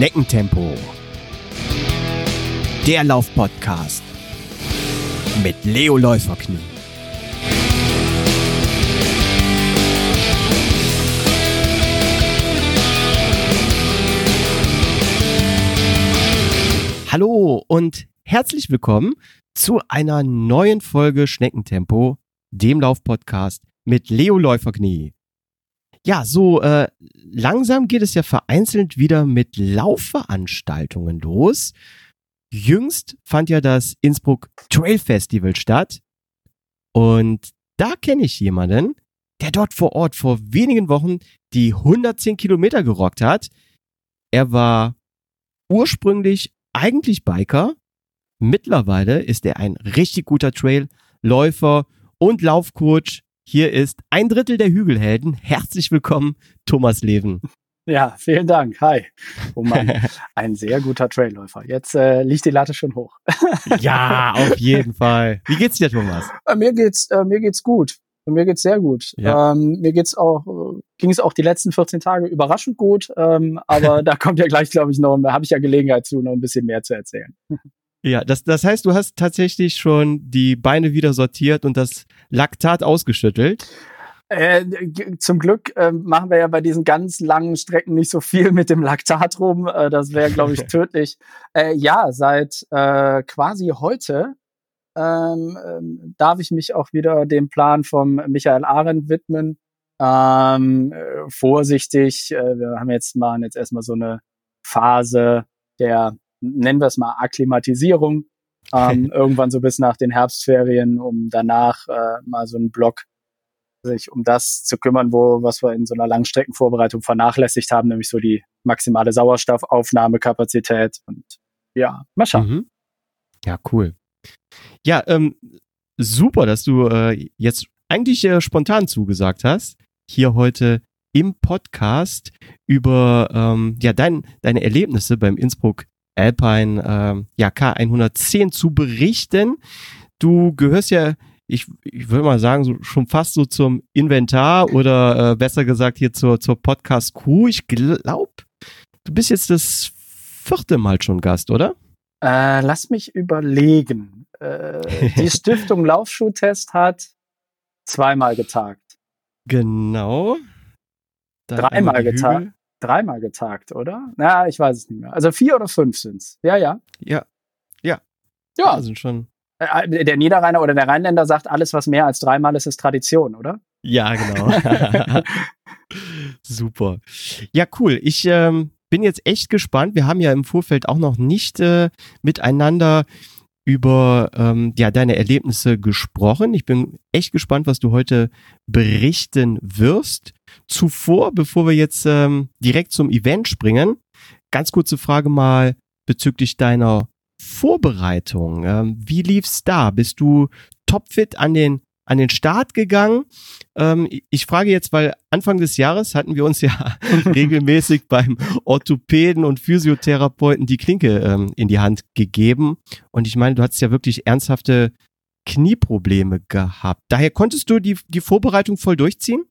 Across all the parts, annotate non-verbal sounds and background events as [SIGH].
Schneckentempo. Der Laufpodcast mit Leo Läuferknie. Hallo und herzlich willkommen zu einer neuen Folge Schneckentempo, dem Laufpodcast mit Leo Läuferknie. Ja, so äh, langsam geht es ja vereinzelt wieder mit Laufveranstaltungen los. Jüngst fand ja das Innsbruck Trail Festival statt. Und da kenne ich jemanden, der dort vor Ort vor wenigen Wochen die 110 Kilometer gerockt hat. Er war ursprünglich eigentlich Biker. Mittlerweile ist er ein richtig guter Trailläufer und Laufcoach hier ist ein Drittel der Hügelhelden. Herzlich willkommen, Thomas Leven. Ja, vielen Dank. Hi. Oh Mann, [LAUGHS] ein sehr guter Trailläufer. Jetzt äh, liegt die Latte schon hoch. [LAUGHS] ja, auf jeden Fall. Wie geht's dir, Thomas? Äh, mir geht's, äh, mir geht's gut. Mir geht's sehr gut. Ja. Ähm, mir geht's auch, äh, ging es auch die letzten 14 Tage überraschend gut. Ähm, aber [LAUGHS] da kommt ja gleich, glaube ich, noch, habe ich ja Gelegenheit zu, noch ein bisschen mehr zu erzählen. Ja, das, das heißt, du hast tatsächlich schon die Beine wieder sortiert und das Laktat ausgeschüttelt. Äh, zum Glück äh, machen wir ja bei diesen ganz langen Strecken nicht so viel mit dem Laktat rum. Äh, das wäre, glaube ich, [LAUGHS] tödlich. Äh, ja, seit äh, quasi heute ähm, ähm, darf ich mich auch wieder dem Plan vom Michael Arendt widmen. Ähm, äh, vorsichtig, äh, wir haben jetzt mal jetzt erstmal so eine Phase der nennen wir es mal Akklimatisierung, ähm, [LAUGHS] irgendwann so bis nach den Herbstferien, um danach äh, mal so einen Block sich um das zu kümmern, wo was wir in so einer Langstreckenvorbereitung vernachlässigt haben, nämlich so die maximale Sauerstoffaufnahmekapazität und ja, mal schauen. Mhm. Ja, cool. Ja, ähm, super, dass du äh, jetzt eigentlich äh, spontan zugesagt hast, hier heute im Podcast über ähm, ja dein, deine Erlebnisse beim Innsbruck Alpine ähm, ja, K110 zu berichten. Du gehörst ja, ich, ich würde mal sagen, so, schon fast so zum Inventar oder äh, besser gesagt hier zur, zur Podcast-Crew. Ich glaube, du bist jetzt das vierte Mal schon Gast, oder? Äh, lass mich überlegen. Äh, die [LAUGHS] Stiftung Laufschuhtest hat zweimal getagt. Genau. Dann Dreimal getagt dreimal getagt, oder? Na, ich weiß es nicht mehr. Also vier oder fünf sind's. Ja, ja. Ja. Ja. Ja. Also schon. Äh, äh, der Niederrheiner oder der Rheinländer sagt, alles, was mehr als dreimal ist, ist Tradition, oder? Ja, genau. [LAUGHS] Super. Ja, cool. Ich ähm, bin jetzt echt gespannt. Wir haben ja im Vorfeld auch noch nicht äh, miteinander über ähm, ja, deine Erlebnisse gesprochen. Ich bin echt gespannt, was du heute berichten wirst. Zuvor, bevor wir jetzt ähm, direkt zum Event springen, ganz kurze Frage mal bezüglich deiner Vorbereitung. Ähm, wie lief's da? Bist du topfit an den an den Start gegangen. Ähm, ich frage jetzt, weil Anfang des Jahres hatten wir uns ja [LAUGHS] regelmäßig beim Orthopäden und Physiotherapeuten die Klinke ähm, in die Hand gegeben. Und ich meine, du hattest ja wirklich ernsthafte Knieprobleme gehabt. Daher konntest du die, die Vorbereitung voll durchziehen?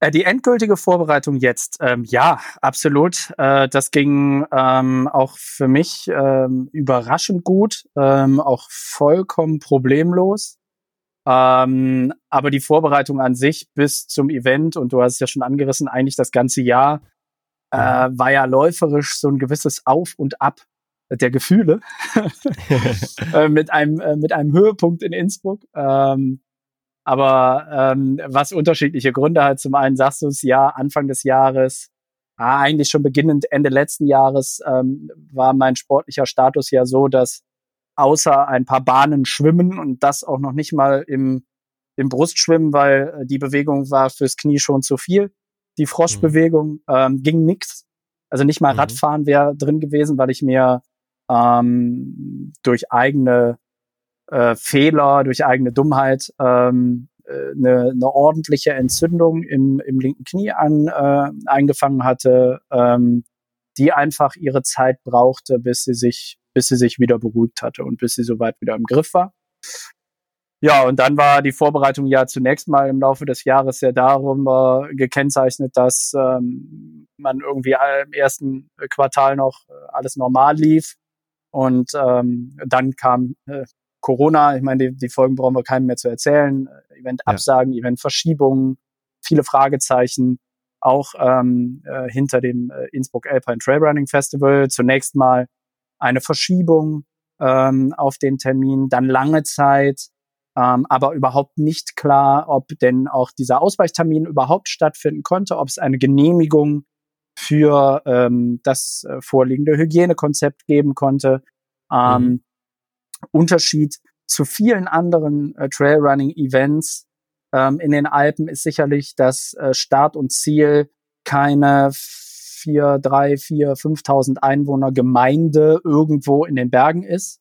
Äh, die endgültige Vorbereitung jetzt, ähm, ja, absolut. Äh, das ging ähm, auch für mich ähm, überraschend gut, ähm, auch vollkommen problemlos. Ähm, aber die Vorbereitung an sich bis zum Event, und du hast es ja schon angerissen, eigentlich das ganze Jahr, äh, war ja läuferisch so ein gewisses Auf und Ab der Gefühle [LAUGHS] [LAUGHS] äh, mit einem äh, mit einem Höhepunkt in Innsbruck. Ähm, aber ähm, was unterschiedliche Gründe hat. Zum einen sagst du es ja Anfang des Jahres, ah, eigentlich schon beginnend Ende letzten Jahres ähm, war mein sportlicher Status ja so, dass außer ein paar Bahnen schwimmen und das auch noch nicht mal im, im Brustschwimmen, weil äh, die Bewegung war fürs Knie schon zu viel. Die Froschbewegung mhm. ähm, ging nix. Also nicht mal mhm. Radfahren wäre drin gewesen, weil ich mir ähm, durch eigene äh, Fehler, durch eigene Dummheit ähm, äh, eine, eine ordentliche Entzündung im, im linken Knie an, äh, eingefangen hatte, ähm, die einfach ihre Zeit brauchte, bis sie sich bis sie sich wieder beruhigt hatte und bis sie soweit wieder im Griff war. Ja, und dann war die Vorbereitung ja zunächst mal im Laufe des Jahres ja darum äh, gekennzeichnet, dass ähm, man irgendwie im ersten Quartal noch alles normal lief. Und ähm, dann kam äh, Corona. Ich meine, die, die Folgen brauchen wir keinem mehr zu erzählen. Event-Absagen, ja. Event-Verschiebungen, viele Fragezeichen. Auch ähm, äh, hinter dem äh, Innsbruck Alpine Trail Running Festival zunächst mal eine Verschiebung ähm, auf den Termin, dann lange Zeit, ähm, aber überhaupt nicht klar, ob denn auch dieser Ausweichtermin überhaupt stattfinden konnte, ob es eine Genehmigung für ähm, das äh, vorliegende Hygienekonzept geben konnte. Ähm, mhm. Unterschied zu vielen anderen äh, Trailrunning-Events ähm, in den Alpen ist sicherlich, dass äh, Start und Ziel keine vier, drei, vier, 5.000 Einwohner Gemeinde irgendwo in den Bergen ist,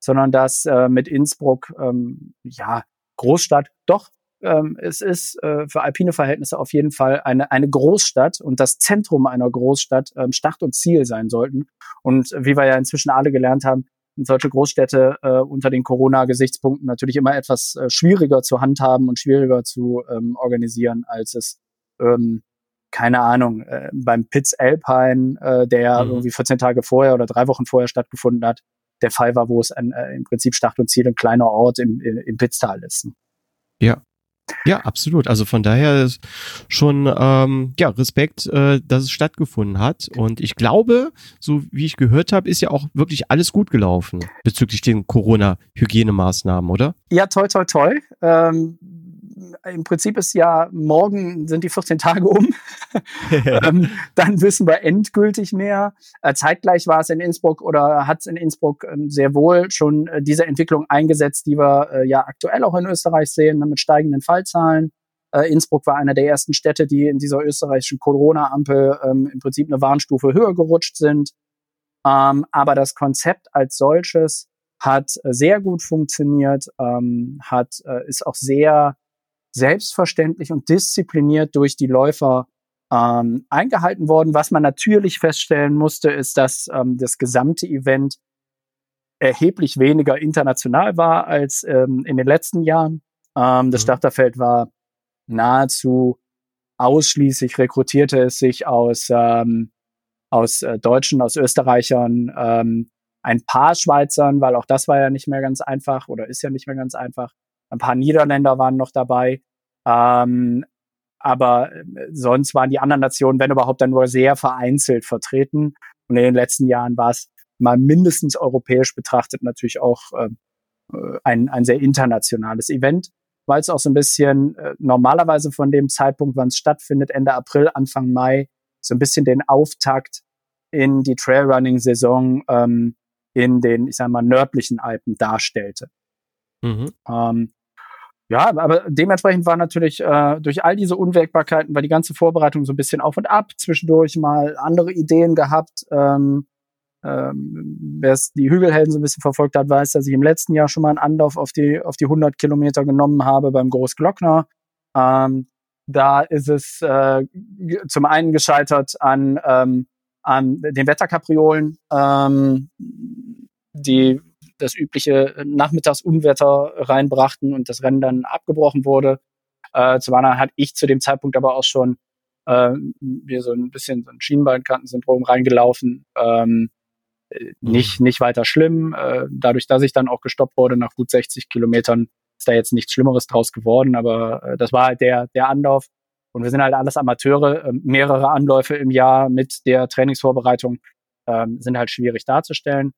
sondern dass äh, mit Innsbruck, ähm, ja, Großstadt, doch, ähm, es ist äh, für alpine Verhältnisse auf jeden Fall eine, eine Großstadt und das Zentrum einer Großstadt ähm, Start und Ziel sein sollten. Und wie wir ja inzwischen alle gelernt haben, solche Großstädte äh, unter den Corona-Gesichtspunkten natürlich immer etwas äh, schwieriger zu handhaben und schwieriger zu ähm, organisieren, als es ähm, keine Ahnung, äh, beim Pitts Alpine, äh, der mhm. irgendwie 14 Tage vorher oder drei Wochen vorher stattgefunden hat, der Fall war, wo es ein, äh, im Prinzip Start und Ziel ein kleiner Ort im, im, im Pitztal ist. Ja, ja, absolut. Also von daher ist schon ähm, ja Respekt, äh, dass es stattgefunden hat. Und ich glaube, so wie ich gehört habe, ist ja auch wirklich alles gut gelaufen bezüglich den Corona-Hygienemaßnahmen, oder? Ja, toll, toll, toll. Ähm, im Prinzip ist ja morgen sind die 14 Tage um. [LAUGHS] ähm, dann wissen wir endgültig mehr. Äh, zeitgleich war es in Innsbruck oder hat es in Innsbruck ähm, sehr wohl schon äh, diese Entwicklung eingesetzt, die wir äh, ja aktuell auch in Österreich sehen, ne, mit steigenden Fallzahlen. Äh, Innsbruck war einer der ersten Städte, die in dieser österreichischen Corona-Ampel ähm, im Prinzip eine Warnstufe höher gerutscht sind. Ähm, aber das Konzept als solches hat sehr gut funktioniert, ähm, hat äh, ist auch sehr selbstverständlich und diszipliniert durch die Läufer ähm, eingehalten worden. Was man natürlich feststellen musste, ist, dass ähm, das gesamte Event erheblich weniger international war als ähm, in den letzten Jahren. Ähm, das mhm. Starterfeld war nahezu ausschließlich rekrutierte es sich aus ähm, aus äh, Deutschen, aus Österreichern, ähm, ein paar Schweizern, weil auch das war ja nicht mehr ganz einfach oder ist ja nicht mehr ganz einfach. Ein paar Niederländer waren noch dabei. Ähm, aber äh, sonst waren die anderen Nationen, wenn überhaupt, dann nur sehr vereinzelt vertreten. Und in den letzten Jahren war es mal mindestens europäisch betrachtet natürlich auch ähm, äh, ein, ein sehr internationales Event, weil es auch so ein bisschen äh, normalerweise von dem Zeitpunkt, wann es stattfindet, Ende April, Anfang Mai, so ein bisschen den Auftakt in die Trailrunning-Saison ähm, in den, ich sag mal, nördlichen Alpen darstellte. Mhm. Ähm, ja, aber dementsprechend war natürlich äh, durch all diese Unwägbarkeiten war die ganze Vorbereitung so ein bisschen auf und ab. Zwischendurch mal andere Ideen gehabt. Ähm, ähm, Wer die Hügelhelden so ein bisschen verfolgt hat, weiß, dass ich im letzten Jahr schon mal einen Anlauf auf die auf die 100 Kilometer genommen habe beim Großglockner. Ähm, da ist es äh, zum einen gescheitert an ähm, an den Wetterkapriolen, ähm, die das übliche Nachmittagsunwetter reinbrachten und das Rennen dann abgebrochen wurde. Äh, zum anderen hatte ich zu dem Zeitpunkt aber auch schon äh, mir so ein bisschen so ein Schienbeinkantensyndrom reingelaufen. Ähm, mhm. nicht, nicht weiter schlimm. Äh, dadurch, dass ich dann auch gestoppt wurde nach gut 60 Kilometern, ist da jetzt nichts Schlimmeres draus geworden. Aber äh, das war halt der, der Anlauf. Und wir sind halt alles Amateure. Äh, mehrere Anläufe im Jahr mit der Trainingsvorbereitung äh, sind halt schwierig darzustellen.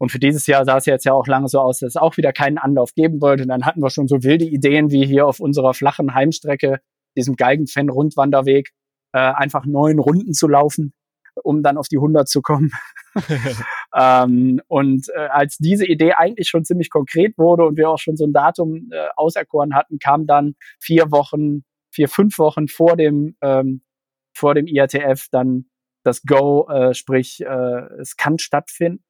Und für dieses Jahr sah es jetzt ja auch lange so aus, dass es auch wieder keinen Anlauf geben wollte. Und dann hatten wir schon so wilde Ideen wie hier auf unserer flachen Heimstrecke, diesem Geigenfan-Rundwanderweg, äh, einfach neun Runden zu laufen, um dann auf die 100 zu kommen. [LAUGHS] ähm, und äh, als diese Idee eigentlich schon ziemlich konkret wurde und wir auch schon so ein Datum äh, auserkoren hatten, kam dann vier Wochen, vier, fünf Wochen vor dem, ähm, vor dem IATF dann das Go, äh, sprich, äh, es kann stattfinden.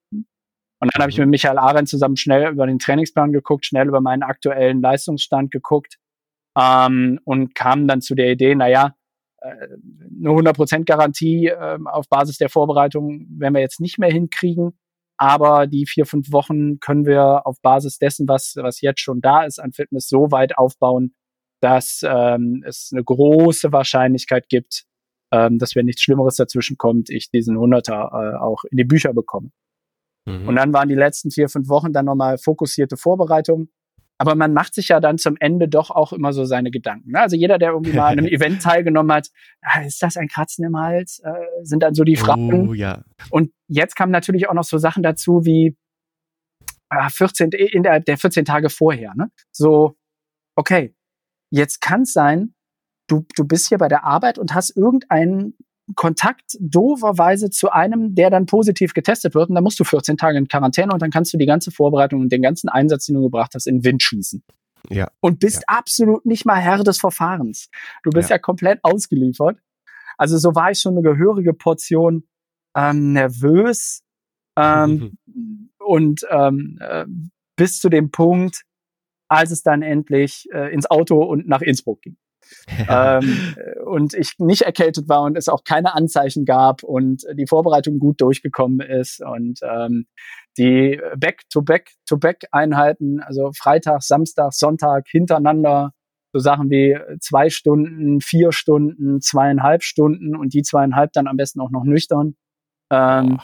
Und dann habe ich mhm. mit Michael Arendt zusammen schnell über den Trainingsplan geguckt, schnell über meinen aktuellen Leistungsstand geguckt ähm, und kam dann zu der Idee, naja, äh, eine 100% Garantie äh, auf Basis der Vorbereitung werden wir jetzt nicht mehr hinkriegen. Aber die vier, fünf Wochen können wir auf Basis dessen, was, was jetzt schon da ist an Fitness, so weit aufbauen, dass ähm, es eine große Wahrscheinlichkeit gibt, ähm, dass wenn nichts Schlimmeres dazwischen kommt, ich diesen 100er äh, auch in die Bücher bekomme. Mhm. Und dann waren die letzten vier, fünf Wochen dann nochmal fokussierte Vorbereitungen. Aber man macht sich ja dann zum Ende doch auch immer so seine Gedanken. Ne? Also jeder, der irgendwie mal an einem [LAUGHS] Event teilgenommen hat, ah, ist das ein Kratzen im Hals? Äh, sind dann so die Fragen. Oh, ja. Und jetzt kamen natürlich auch noch so Sachen dazu wie äh, 14, in der, der 14 Tage vorher. Ne? So, okay, jetzt kann es sein, du, du bist hier bei der Arbeit und hast irgendeinen Kontakt dooferweise zu einem, der dann positiv getestet wird und dann musst du 14 Tage in Quarantäne und dann kannst du die ganze Vorbereitung und den ganzen Einsatz, den du gebracht hast, in den Wind schießen. Ja. Und bist ja. absolut nicht mal Herr des Verfahrens. Du bist ja. ja komplett ausgeliefert. Also so war ich schon eine gehörige Portion ähm, nervös ähm, [LAUGHS] und ähm, äh, bis zu dem Punkt, als es dann endlich äh, ins Auto und nach Innsbruck ging. [LAUGHS] ähm, und ich nicht erkältet war und es auch keine Anzeichen gab und die Vorbereitung gut durchgekommen ist und ähm, die Back-to-Back-to-Back-Einheiten, also Freitag, Samstag, Sonntag hintereinander, so Sachen wie zwei Stunden, vier Stunden, zweieinhalb Stunden und die zweieinhalb dann am besten auch noch nüchtern. Ähm, oh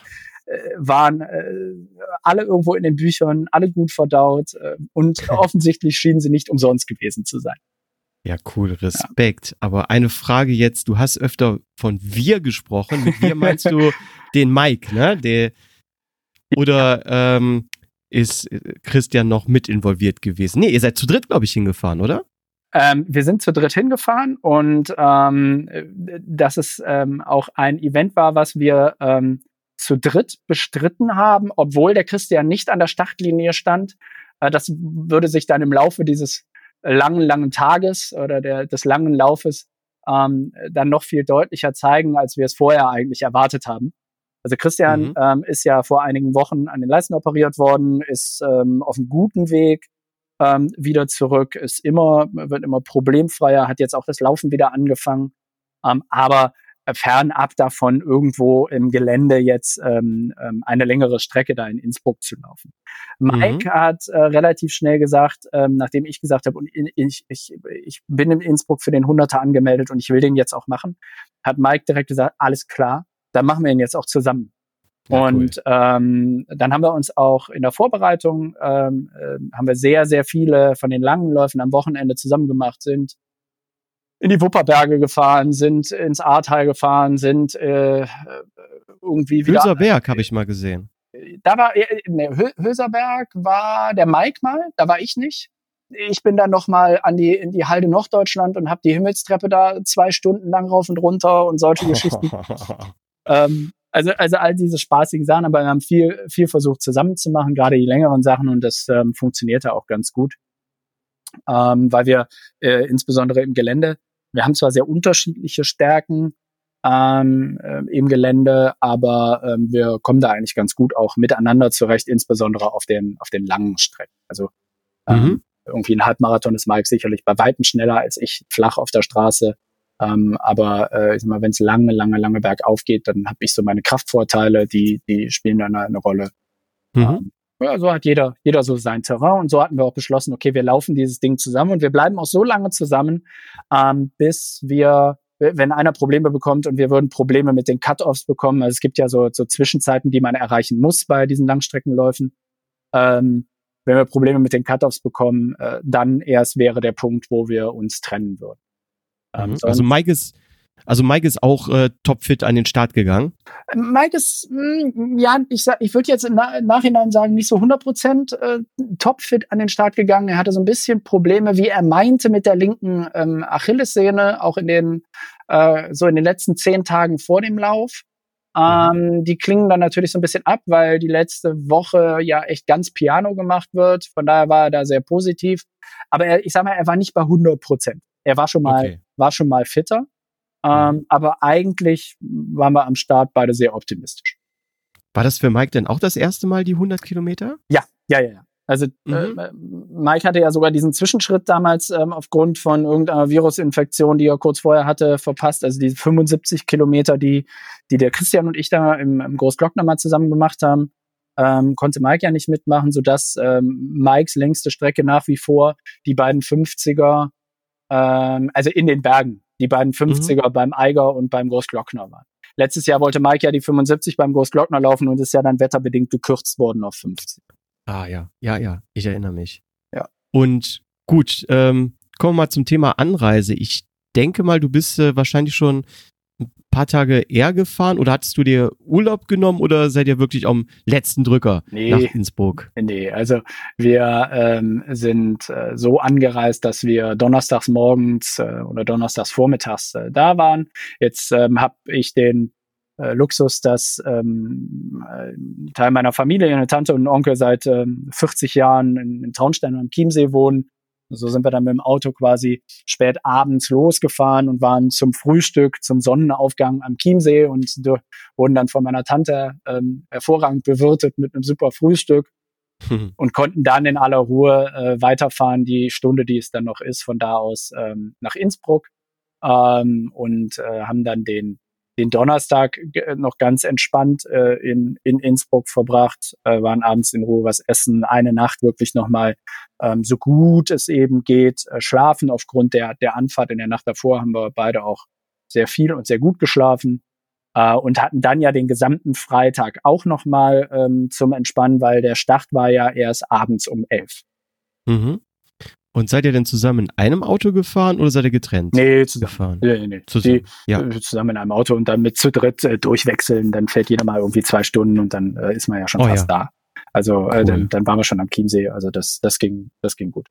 waren äh, alle irgendwo in den Büchern, alle gut verdaut äh, und [LAUGHS] offensichtlich schienen sie nicht umsonst gewesen zu sein. Ja, cool, Respekt. Ja. Aber eine Frage jetzt, du hast öfter von wir gesprochen. Mit wir meinst du [LAUGHS] den Mike, ne? Der, oder ähm, ist Christian noch mit involviert gewesen? Nee, ihr seid zu dritt, glaube ich, hingefahren, oder? Ähm, wir sind zu dritt hingefahren und ähm, dass es ähm, auch ein Event war, was wir ähm, zu dritt bestritten haben, obwohl der Christian nicht an der Startlinie stand. Äh, das würde sich dann im Laufe dieses langen, langen Tages oder der, des langen Laufes ähm, dann noch viel deutlicher zeigen, als wir es vorher eigentlich erwartet haben. Also Christian mhm. ähm, ist ja vor einigen Wochen an den Leisten operiert worden, ist ähm, auf einem guten Weg ähm, wieder zurück, ist immer, wird immer problemfreier, hat jetzt auch das Laufen wieder angefangen. Ähm, aber fernab davon, irgendwo im Gelände jetzt ähm, ähm, eine längere Strecke da in Innsbruck zu laufen. Mike mhm. hat äh, relativ schnell gesagt, ähm, nachdem ich gesagt habe, und ich, ich, ich bin in Innsbruck für den Hunderter angemeldet und ich will den jetzt auch machen, hat Mike direkt gesagt, alles klar, dann machen wir ihn jetzt auch zusammen. Ja, und cool. ähm, dann haben wir uns auch in der Vorbereitung ähm, äh, haben wir sehr, sehr viele von den langen Läufen am Wochenende zusammen gemacht, sind in die Wupperberge gefahren, sind ins Ahrtal gefahren, sind äh, irgendwie wieder. Hülserberg habe ich mal gesehen. Da war äh, ne, Hülserberg war der Mike mal, da war ich nicht. Ich bin dann noch mal an die in die Halde Norddeutschland und habe die Himmelstreppe da zwei Stunden lang rauf und runter und solche [LAUGHS] Geschichten. ähm, also also all diese spaßigen Sachen, aber wir haben viel viel versucht zusammenzumachen, gerade die längeren Sachen und das ähm, funktionierte auch ganz gut, ähm, weil wir äh, insbesondere im Gelände wir haben zwar sehr unterschiedliche Stärken ähm, äh, im Gelände, aber ähm, wir kommen da eigentlich ganz gut auch miteinander zurecht, insbesondere auf den, auf den langen Strecken. Also ähm, mhm. irgendwie ein Halbmarathon ist Mike sicherlich bei Weitem schneller als ich, flach auf der Straße. Ähm, aber äh, ich sag mal, wenn es lange, lange, lange bergauf geht, dann habe ich so meine Kraftvorteile, die, die spielen dann eine Rolle. Mhm. Ähm, ja, so hat jeder, jeder so sein Terrain und so hatten wir auch beschlossen, okay, wir laufen dieses Ding zusammen und wir bleiben auch so lange zusammen, ähm, bis wir, wenn einer Probleme bekommt und wir würden Probleme mit den Cut-Offs bekommen, also es gibt ja so, so Zwischenzeiten, die man erreichen muss bei diesen Langstreckenläufen, ähm, wenn wir Probleme mit den Cut-Offs bekommen, äh, dann erst wäre der Punkt, wo wir uns trennen würden. Ähm, mhm. also Mike ist, also Mike ist auch äh, topfit an den Start gegangen. Mike ist, mh, hm, ja, ich, sag, ich würde jetzt im, Na im Nachhinein sagen, nicht so 100 Prozent äh, topfit an den Start gegangen. Er hatte so ein bisschen Probleme, wie er meinte, mit der linken ähm, Achillessehne, auch in den, äh, so in den letzten zehn Tagen vor dem Lauf. Ähm, mhm. die klingen dann natürlich so ein bisschen ab, weil die letzte Woche ja echt ganz Piano gemacht wird. Von daher war er da sehr positiv. Aber er, ich sag mal, er war nicht bei 100 Prozent. Er war schon mal, okay. war schon mal fitter. Ähm, aber eigentlich waren wir am Start beide sehr optimistisch. War das für Mike denn auch das erste Mal die 100 Kilometer? Ja, ja, ja, ja. Also mhm. äh, Mike hatte ja sogar diesen Zwischenschritt damals ähm, aufgrund von irgendeiner Virusinfektion, die er kurz vorher hatte, verpasst. Also die 75 Kilometer, die, die der Christian und ich da im, im Großglockner mal zusammen gemacht haben, ähm, konnte Mike ja nicht mitmachen, sodass ähm, Mikes längste Strecke nach wie vor die beiden 50er, ähm, also in den Bergen die beiden 50er mhm. beim Eiger und beim Großglockner waren. Letztes Jahr wollte Mike ja die 75 beim Großglockner laufen und ist ja dann wetterbedingt gekürzt worden auf 50. Ah ja, ja, ja, ich erinnere mich. Ja. Und gut, ähm, kommen wir mal zum Thema Anreise. Ich denke mal, du bist äh, wahrscheinlich schon ein paar Tage eher gefahren oder hattest du dir Urlaub genommen oder seid ihr wirklich am letzten Drücker nee, nach Innsbruck? Nee, also wir ähm, sind äh, so angereist, dass wir donnerstags morgens äh, oder donnerstags vormittags äh, da waren. Jetzt ähm, habe ich den äh, Luxus, dass ähm, ein Teil meiner Familie, eine Tante und ein Onkel seit ähm, 40 Jahren in, in Traunstein am Chiemsee wohnen so sind wir dann mit dem Auto quasi spät abends losgefahren und waren zum Frühstück, zum Sonnenaufgang am Chiemsee und wurden dann von meiner Tante ähm, hervorragend bewirtet mit einem super Frühstück [LAUGHS] und konnten dann in aller Ruhe äh, weiterfahren, die Stunde, die es dann noch ist, von da aus ähm, nach Innsbruck ähm, und äh, haben dann den den Donnerstag noch ganz entspannt äh, in, in Innsbruck verbracht, äh, waren abends in Ruhe was essen, eine Nacht wirklich nochmal ähm, so gut es eben geht, äh, schlafen. Aufgrund der, der Anfahrt in der Nacht davor haben wir beide auch sehr viel und sehr gut geschlafen äh, und hatten dann ja den gesamten Freitag auch nochmal ähm, zum Entspannen, weil der Start war ja erst abends um elf. Mhm. Und seid ihr denn zusammen in einem Auto gefahren oder seid ihr getrennt? Nee, zusammen. Gefahren? Nee, nee. Zusammen. Die, ja. Äh, zusammen in einem Auto und dann mit zu dritt äh, durchwechseln, dann fährt jeder mal irgendwie zwei Stunden und dann äh, ist man ja schon oh, fast ja. da. Also äh, dann, dann waren wir schon am Chiemsee. Also das, das ging, das ging gut.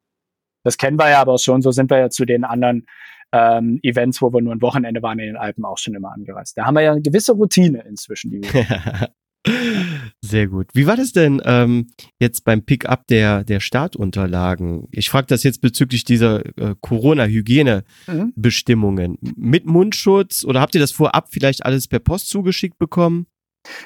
Das kennen wir ja aber schon. So sind wir ja zu den anderen ähm, Events, wo wir nur ein Wochenende waren in den Alpen, auch schon immer angereist. Da haben wir ja eine gewisse Routine inzwischen. Die wir [LAUGHS] [LAUGHS] Sehr gut. Wie war das denn ähm, jetzt beim Pickup der, der Startunterlagen? Ich frage das jetzt bezüglich dieser äh, Corona-Hygienebestimmungen. Mhm. Mit Mundschutz oder habt ihr das vorab vielleicht alles per Post zugeschickt bekommen?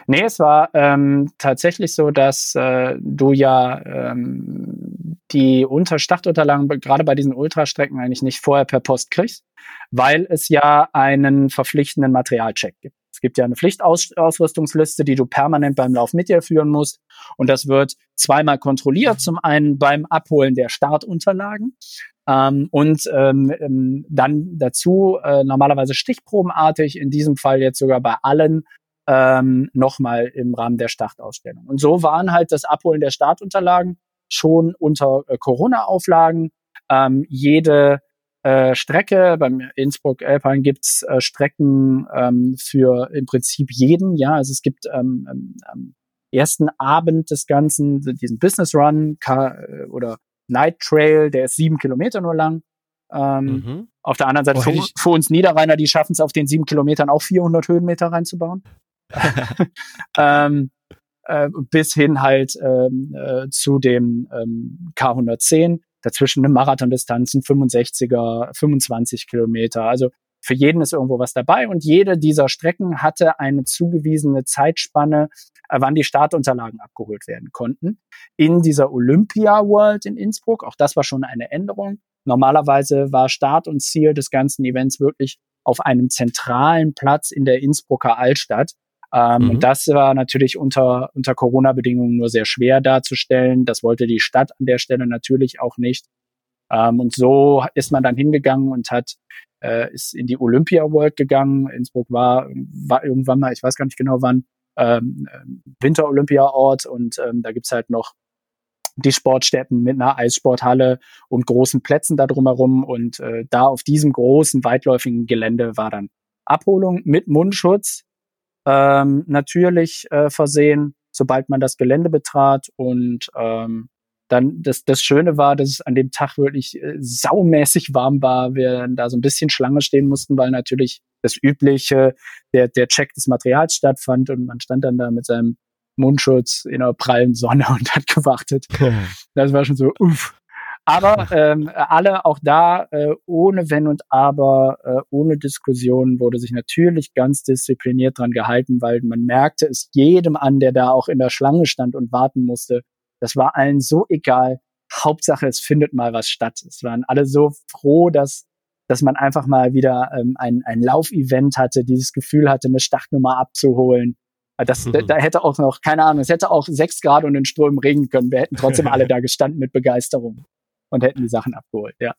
Nee, es war ähm, tatsächlich so, dass äh, du ja ähm, die Unterstartunterlagen gerade bei diesen Ultrastrecken eigentlich nicht vorher per Post kriegst, weil es ja einen verpflichtenden Materialcheck gibt. Es gibt ja eine Pflichtausrüstungsliste, die du permanent beim Lauf mit dir führen musst. Und das wird zweimal kontrolliert. Zum einen beim Abholen der Startunterlagen ähm, und ähm, ähm, dann dazu äh, normalerweise stichprobenartig, in diesem Fall jetzt sogar bei allen ähm, nochmal im Rahmen der Startausstellung. Und so waren halt das Abholen der Startunterlagen schon unter äh, Corona-Auflagen. Ähm, jede äh, Strecke. Beim Innsbruck Alpine gibt's äh, Strecken ähm, für im Prinzip jeden. Ja, also es gibt ähm, ähm, am ersten Abend des Ganzen diesen Business Run äh, oder Night Trail, der ist sieben Kilometer nur lang. Ähm, mhm. Auf der anderen Seite oh, für, für, uns Niederrheiner, die schaffen es auf den sieben Kilometern auch 400 Höhenmeter reinzubauen. [LAUGHS] [LAUGHS] ähm, äh, bis hin halt ähm, äh, zu dem ähm, K110 dazwischen eine Marathondistanzen, 65er, 25 Kilometer. Also für jeden ist irgendwo was dabei und jede dieser Strecken hatte eine zugewiesene Zeitspanne, äh, wann die Startunterlagen abgeholt werden konnten. In dieser Olympia World in Innsbruck, auch das war schon eine Änderung. Normalerweise war Start und Ziel des ganzen Events wirklich auf einem zentralen Platz in der Innsbrucker Altstadt. Ähm, mhm. Und das war natürlich unter, unter Corona-Bedingungen nur sehr schwer darzustellen. Das wollte die Stadt an der Stelle natürlich auch nicht. Ähm, und so ist man dann hingegangen und hat äh, ist in die Olympia World gegangen. Innsbruck war, war irgendwann mal, ich weiß gar nicht genau wann, ähm, Winter-Olympia-Ort und ähm, da gibt's halt noch die Sportstätten mit einer Eissporthalle und großen Plätzen da drumherum. Und äh, da auf diesem großen, weitläufigen Gelände war dann Abholung mit Mundschutz ähm, natürlich äh, versehen, sobald man das Gelände betrat. Und ähm, dann das, das Schöne war, dass es an dem Tag wirklich äh, saumäßig warm war. Wir da so ein bisschen Schlange stehen mussten, weil natürlich das übliche, der, der Check des Materials stattfand und man stand dann da mit seinem Mundschutz in einer prallen Sonne [LAUGHS] und hat gewartet. [LAUGHS] Das war schon so, uff. Aber ähm, alle auch da äh, ohne Wenn und Aber, äh, ohne Diskussion wurde sich natürlich ganz diszipliniert dran gehalten, weil man merkte es jedem an, der da auch in der Schlange stand und warten musste. Das war allen so egal. Hauptsache, es findet mal was statt. Es waren alle so froh, dass dass man einfach mal wieder ähm, ein, ein Laufevent hatte, dieses Gefühl hatte, eine Startnummer abzuholen. Das, mhm. da, da hätte auch noch, keine Ahnung, es hätte auch sechs Grad und in Strömen regnen können. Wir hätten trotzdem [LAUGHS] alle da gestanden mit Begeisterung und hätten die Sachen abgeholt, ja.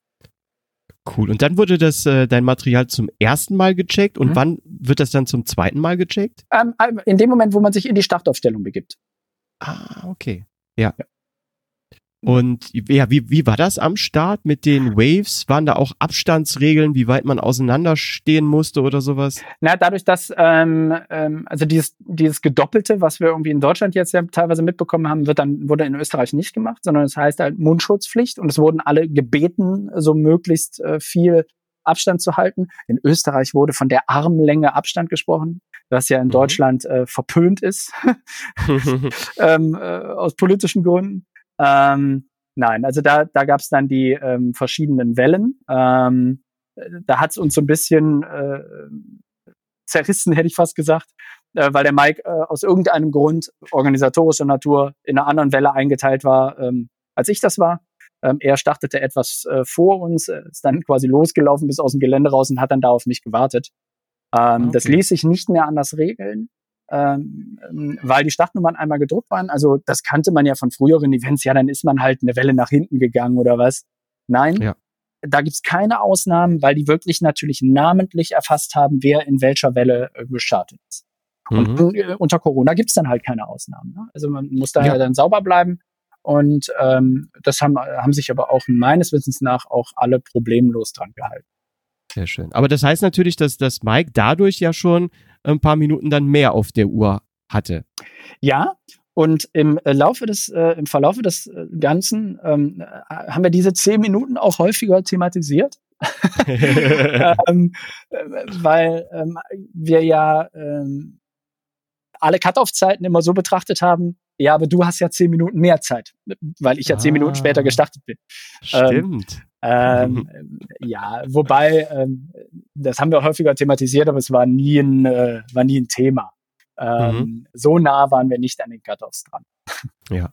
Cool. Und dann wurde das äh, dein Material zum ersten Mal gecheckt und Mhm. wann wird das dann zum zweiten Mal gecheckt? Ähm, in dem Moment, wo man sich in die Startaufstellung begibt. Ah, okay. Ja. Und ja, wie, wie war das am Start mit den Waves? Waren da auch Abstandsregeln, wie weit man auseinanderstehen musste oder sowas? Na, dadurch, dass ähm, ähm, also dieses, dieses Gedoppelte, was wir irgendwie in Deutschland jetzt ja teilweise mitbekommen haben, wird dann wurde in Österreich nicht gemacht, sondern es heißt halt Mundschutzpflicht und es wurden alle gebeten, so möglichst äh, viel Abstand zu halten. In Österreich wurde von der Armlänge Abstand gesprochen, was ja in Mhm. Deutschland äh, verpönt ist [LAUGHS] [LAUGHS] ähm, äh, aus politischen Gründen. Ähm, nein, also da, da gab es dann die ähm, verschiedenen Wellen. Ähm, äh, da hat es uns so ein bisschen äh, zerrissen, hätte ich fast gesagt, äh, weil der Mike äh, aus irgendeinem Grund organisatorischer Natur in einer anderen Welle eingeteilt war, ähm, als ich das war. Ähm, er startete etwas äh, vor uns, ist dann quasi losgelaufen bis aus dem Gelände raus und hat dann da auf mich gewartet. Ähm, Das Okay. ließ sich nicht mehr anders regeln ähm, weil die Startnummern einmal gedruckt waren. Also das kannte man ja von früheren Events. Ja, dann ist man halt eine Welle nach hinten gegangen oder was. Nein, Ja. da gibt's keine Ausnahmen, weil die wirklich natürlich namentlich erfasst haben, wer in welcher Welle äh, gestartet ist. Mhm. Und äh, unter Corona gibt's dann halt keine Ausnahmen. Ne? Also man muss da Ja. ja. dann sauber bleiben. Und ähm, das haben, haben sich aber auch meines Wissens nach auch alle problemlos dran gehalten. Sehr schön. Aber das heißt natürlich, dass, dass Mike dadurch ja schon ein paar Minuten dann mehr auf der Uhr hatte. Ja, und im äh, Laufe des, äh, im Verlaufe des äh, Ganzen ähm, äh, haben wir diese zehn Minuten auch häufiger thematisiert. [LAUGHS] ähm, äh, weil ähm, wir ja ähm, alle Cut-Off-Zeiten immer so betrachtet haben, ja, aber du hast ja zehn Minuten mehr Zeit, weil ich ja zehn Ah. Minuten später gestartet bin. Stimmt. Ähm, [LAUGHS] ja, wobei, ähm, das haben wir häufiger thematisiert, aber es war nie ein, äh, war nie ein Thema. Ähm, So nah waren wir nicht an den Cut-Offs dran. [LAUGHS]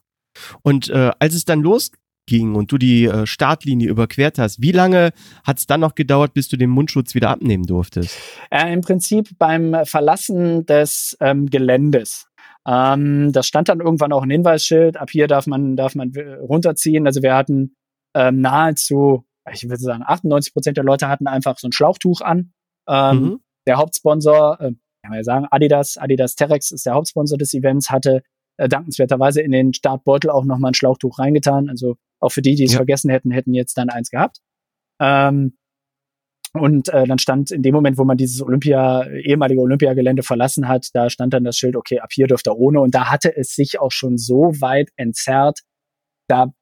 Und äh, als es dann losging und du die äh, Startlinie überquert hast, wie lange hat es dann noch gedauert, bis du den Mundschutz wieder abnehmen durftest? Äh, Im Prinzip beim Verlassen des ähm, Geländes. Ähm, das stand dann irgendwann auch ein Hinweisschild. Ab hier darf man, darf man äh, runterziehen. Also wir hatten ähm, nahezu, ich würde sagen, 98 Prozent der Leute hatten einfach so ein Schlauchtuch an. Ähm, Mhm. Der Hauptsponsor, äh, kann man ja sagen, Adidas, Adidas Terex ist der Hauptsponsor des Events, hatte äh, dankenswerterweise in den Startbeutel auch nochmal ein Schlauchtuch reingetan. Also auch für die, die es Ja. vergessen hätten, hätten jetzt dann eins gehabt. Ähm, und äh, dann stand in dem Moment, wo man dieses Olympia, ehemalige Olympiagelände verlassen hat, da stand dann das Schild, okay, ab hier dürft ihr ohne. Und da hatte es sich auch schon so weit entzerrt, da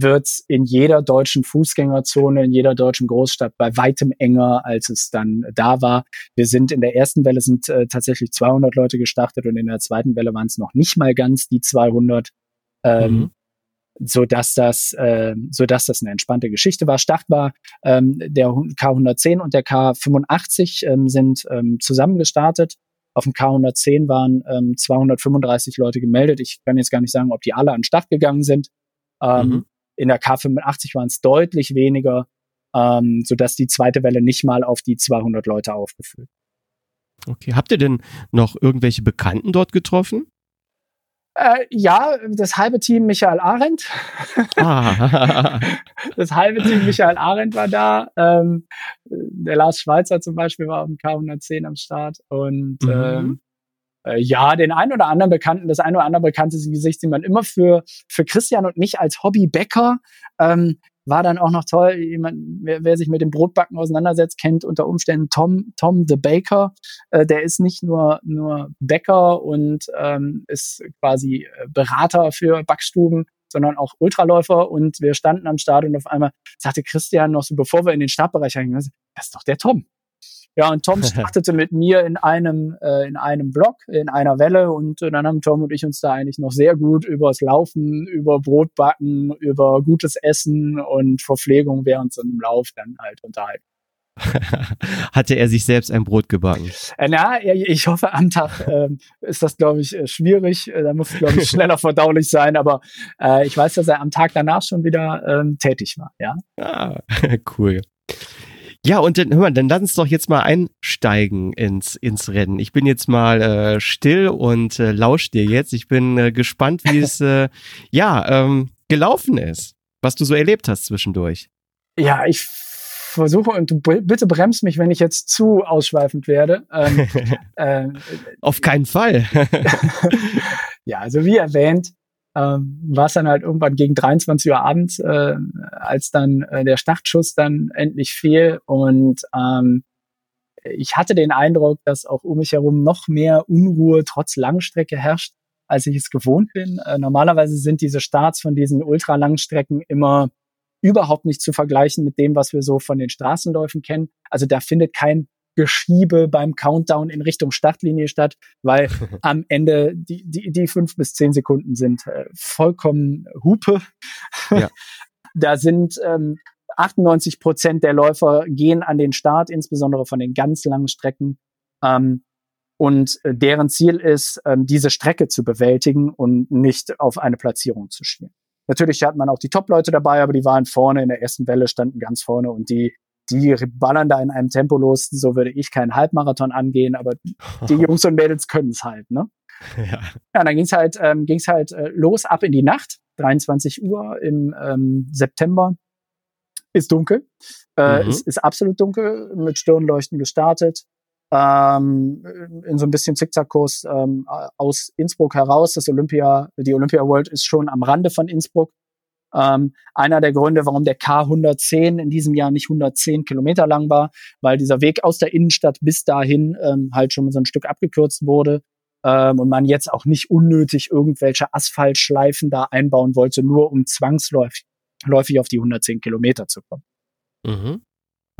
wird's in jeder deutschen Fußgängerzone, in jeder deutschen Großstadt bei weitem enger, als es dann da war. Wir sind in der ersten Welle sind äh, tatsächlich 200 Leute gestartet und in der zweiten Welle waren es noch nicht mal ganz die 200. Ähm, Mhm. So dass das, äh, so dass das eine entspannte Geschichte war. Start war ähm, der K110 und der K85 ähm, sind ähm, zusammen gestartet. Auf dem K110 waren ähm, 235 Leute gemeldet. Ich kann jetzt gar nicht sagen, ob die alle an Start gegangen sind. Ähm, Mhm. In der K85 waren es deutlich weniger, ähm, so dass die zweite Welle nicht mal auf die 200 Leute aufgefüllt. Okay. Habt ihr denn noch irgendwelche Bekannten dort getroffen? Äh, ja, das halbe Team Michael Arendt. Ah. [LAUGHS] Das halbe Team Michael Arendt war da. Ähm, der Lars Schweizer zum Beispiel war auf dem K110 am Start. Und Mhm. ähm, äh, ja, den einen oder anderen Bekannten, das ein oder andere bekannte Gesicht sieht man immer für, für Christian und mich als Hobbybäcker. Ähm, war dann auch noch toll, jemand, wer, wer sich mit dem Brotbacken auseinandersetzt, kennt unter Umständen Tom, Tom the Baker. Äh, der ist nicht nur, nur Bäcker und ähm, ist quasi äh, Berater für Backstuben, sondern auch Ultraläufer. Und wir standen am Start und auf einmal sagte Christian noch so, bevor wir in den Startbereich reingingen, das ist doch der Tom. Ja, und Tom [LAUGHS] startete mit mir in einem, äh, in einem Block, in einer Welle und äh, dann haben Tom und ich uns da eigentlich noch sehr gut übers Laufen, über Brotbacken, über gutes Essen und Verpflegung während so einem Lauf dann halt unterhalten. [LAUGHS] Hatte er sich selbst ein Brot gebacken? Äh, na, ja, ich hoffe, am Tag ähm, ist das, glaube ich, äh, schwierig. Äh, Da muss, glaube ich, [LAUGHS] schneller verdaulich sein. Aber äh, ich weiß, dass er am Tag danach schon wieder ähm, tätig war. Ja. Ah, cool. Ja, und dann, hör mal, dann lass uns doch jetzt mal einsteigen ins, ins Rennen. Ich bin jetzt mal äh, still und äh, lausch dir jetzt. Ich bin äh, gespannt, wie es äh, [LAUGHS] ja ähm, gelaufen ist, was du so erlebt hast zwischendurch. Ja, ich versuche, und du bitte bremst mich, wenn ich jetzt zu ausschweifend werde. Ähm, [LAUGHS] äh, Auf keinen Fall. [LAUGHS] ja, also wie erwähnt, ähm, war es dann halt irgendwann gegen 23 Uhr abends, äh, als dann äh, der Startschuss dann endlich fiel und ähm, ich hatte den Eindruck, dass auch um mich herum noch mehr Unruhe trotz Langstrecke herrscht, als ich es gewohnt bin. Äh, normalerweise sind diese Starts von diesen Ultralangstrecken immer überhaupt nicht zu vergleichen mit dem, was wir so von den Straßenläufen kennen. Also da findet kein Geschiebe beim Countdown in Richtung Startlinie statt, weil [LAUGHS] am Ende die, die, die fünf bis zehn Sekunden sind äh, vollkommen Hupe. Ja. [LAUGHS] da sind ähm, 98 Prozent der Läufer gehen an den Start, insbesondere von den ganz langen Strecken. Ähm, und äh, deren Ziel ist, ähm, diese Strecke zu bewältigen und nicht auf eine Platzierung zu spielen. Natürlich hat man auch die Top-Leute dabei, aber die waren vorne in der ersten Welle, standen ganz vorne und die, die ballern da in einem Tempo los. So würde ich keinen Halbmarathon angehen, aber die [LAUGHS] Jungs und Mädels können es halt, ne? Ja. ja, dann ging's halt, ähm, ging's halt äh, los ab in die Nacht, 23 Uhr im ähm, September. Ist dunkel, äh, mhm. ist, ist absolut dunkel, mit Stirnleuchten gestartet ähm, in so ein bisschen Zickzackkurs ähm, aus Innsbruck heraus. Das Olympia, die Olympia World ist schon am Rande von Innsbruck. Ähm, einer der Gründe, warum der K110 in diesem Jahr nicht 110 Kilometer lang war, weil dieser Weg aus der Innenstadt bis dahin ähm, halt schon so ein Stück abgekürzt wurde ähm, und man jetzt auch nicht unnötig irgendwelche Asphaltschleifen da einbauen wollte, nur um zwangsläufig auf die 110 Kilometer zu kommen. Mhm.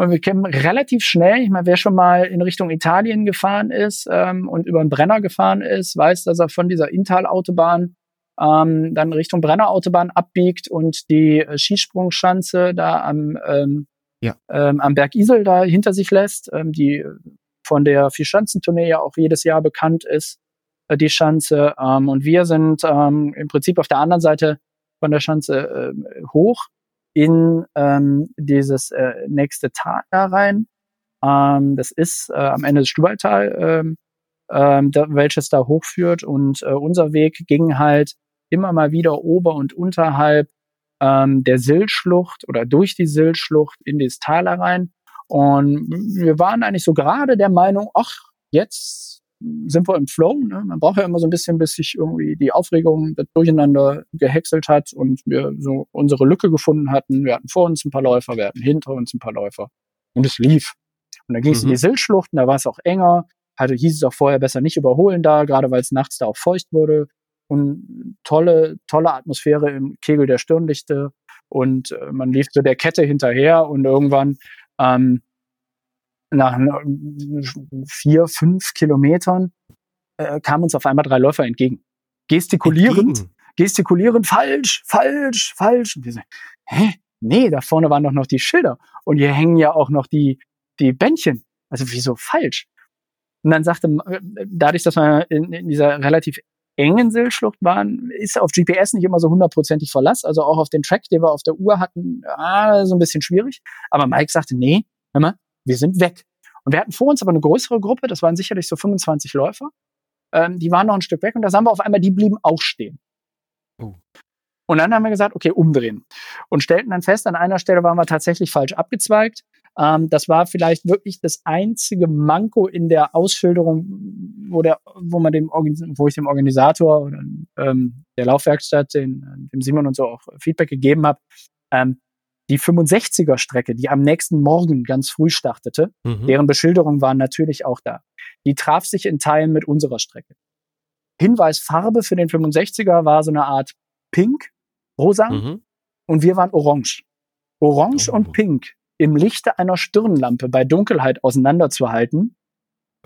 Und wir kämen relativ schnell, ich meine, wer schon mal in Richtung Italien gefahren ist ähm, und über den Brenner gefahren ist, weiß, dass er von dieser Intal-Autobahn ähm, dann Richtung Brenner-Autobahn abbiegt und die äh, Skisprungschanze da am, ähm, ja. ähm, am Berg Isel da hinter sich lässt, ähm, die von der Vierschanzentournee ja auch jedes Jahr bekannt ist, äh, die Schanze. Ähm, und wir sind ähm, im Prinzip auf der anderen Seite von der Schanze äh, hoch in ähm, dieses äh, nächste Tal da rein. Ähm, das ist äh, am Ende des Stubaital, ähm, ähm, da, welches da hochführt. Und äh, unser Weg ging halt immer mal wieder ober und unterhalb ähm, der Sillschlucht oder durch die Sillschlucht in das Tal rein. Und wir waren eigentlich so gerade der Meinung, ach, jetzt sind wir im Flow. Ne? Man braucht ja immer so ein bisschen, bis sich irgendwie die Aufregung das Durcheinander gehäckselt hat und wir so unsere Lücke gefunden hatten. Wir hatten vor uns ein paar Läufer, wir hatten hinter uns ein paar Läufer und es lief. Und dann ging es mhm. in die mhm. Sildschluchten, da war es auch enger. Also hieß es auch vorher besser nicht überholen da, gerade weil es nachts da auch feucht wurde. Und tolle, tolle Atmosphäre im Kegel der Stirnlichte. Und äh, man lief so der Kette hinterher und irgendwann ähm, nach vier, fünf Kilometern äh, kamen uns auf einmal drei Läufer entgegen. Gestikulierend, entgegen. gestikulierend, falsch, falsch, falsch. Und wir so, hä? Nee, da vorne waren doch noch die Schilder. Und hier hängen ja auch noch die, die Bändchen. Also wieso falsch? Und dann sagte, äh, dadurch, dass wir in, in dieser relativ engen Sillschlucht waren, ist auf GPS nicht immer so hundertprozentig Verlass. Also auch auf den Track, den wir auf der Uhr hatten, ah, so ein bisschen schwierig. Aber Mike sagte, nee, hör mal, wir sind weg. Und wir hatten vor uns aber eine größere Gruppe, das waren sicherlich so 25 Läufer. Ähm, die waren noch ein Stück weg und da sahen wir auf einmal, die blieben auch stehen. Oh. Und dann haben wir gesagt, okay, umdrehen. Und stellten dann fest, an einer Stelle waren wir tatsächlich falsch abgezweigt. Ähm, das war vielleicht wirklich das einzige Manko in der Ausschilderung, wo, der, wo, man dem, wo ich dem Organisator oder ähm, der Laufwerkstatt, den, dem Simon und so auch Feedback gegeben habe. Ähm, die 65er Strecke, die am nächsten Morgen ganz früh startete, mhm. deren Beschilderung war natürlich auch da. Die traf sich in Teilen mit unserer Strecke. Hinweisfarbe für den 65er war so eine Art Pink, rosa mhm. und wir waren orange. Orange oh. und Pink im Lichte einer Stirnlampe bei Dunkelheit auseinanderzuhalten,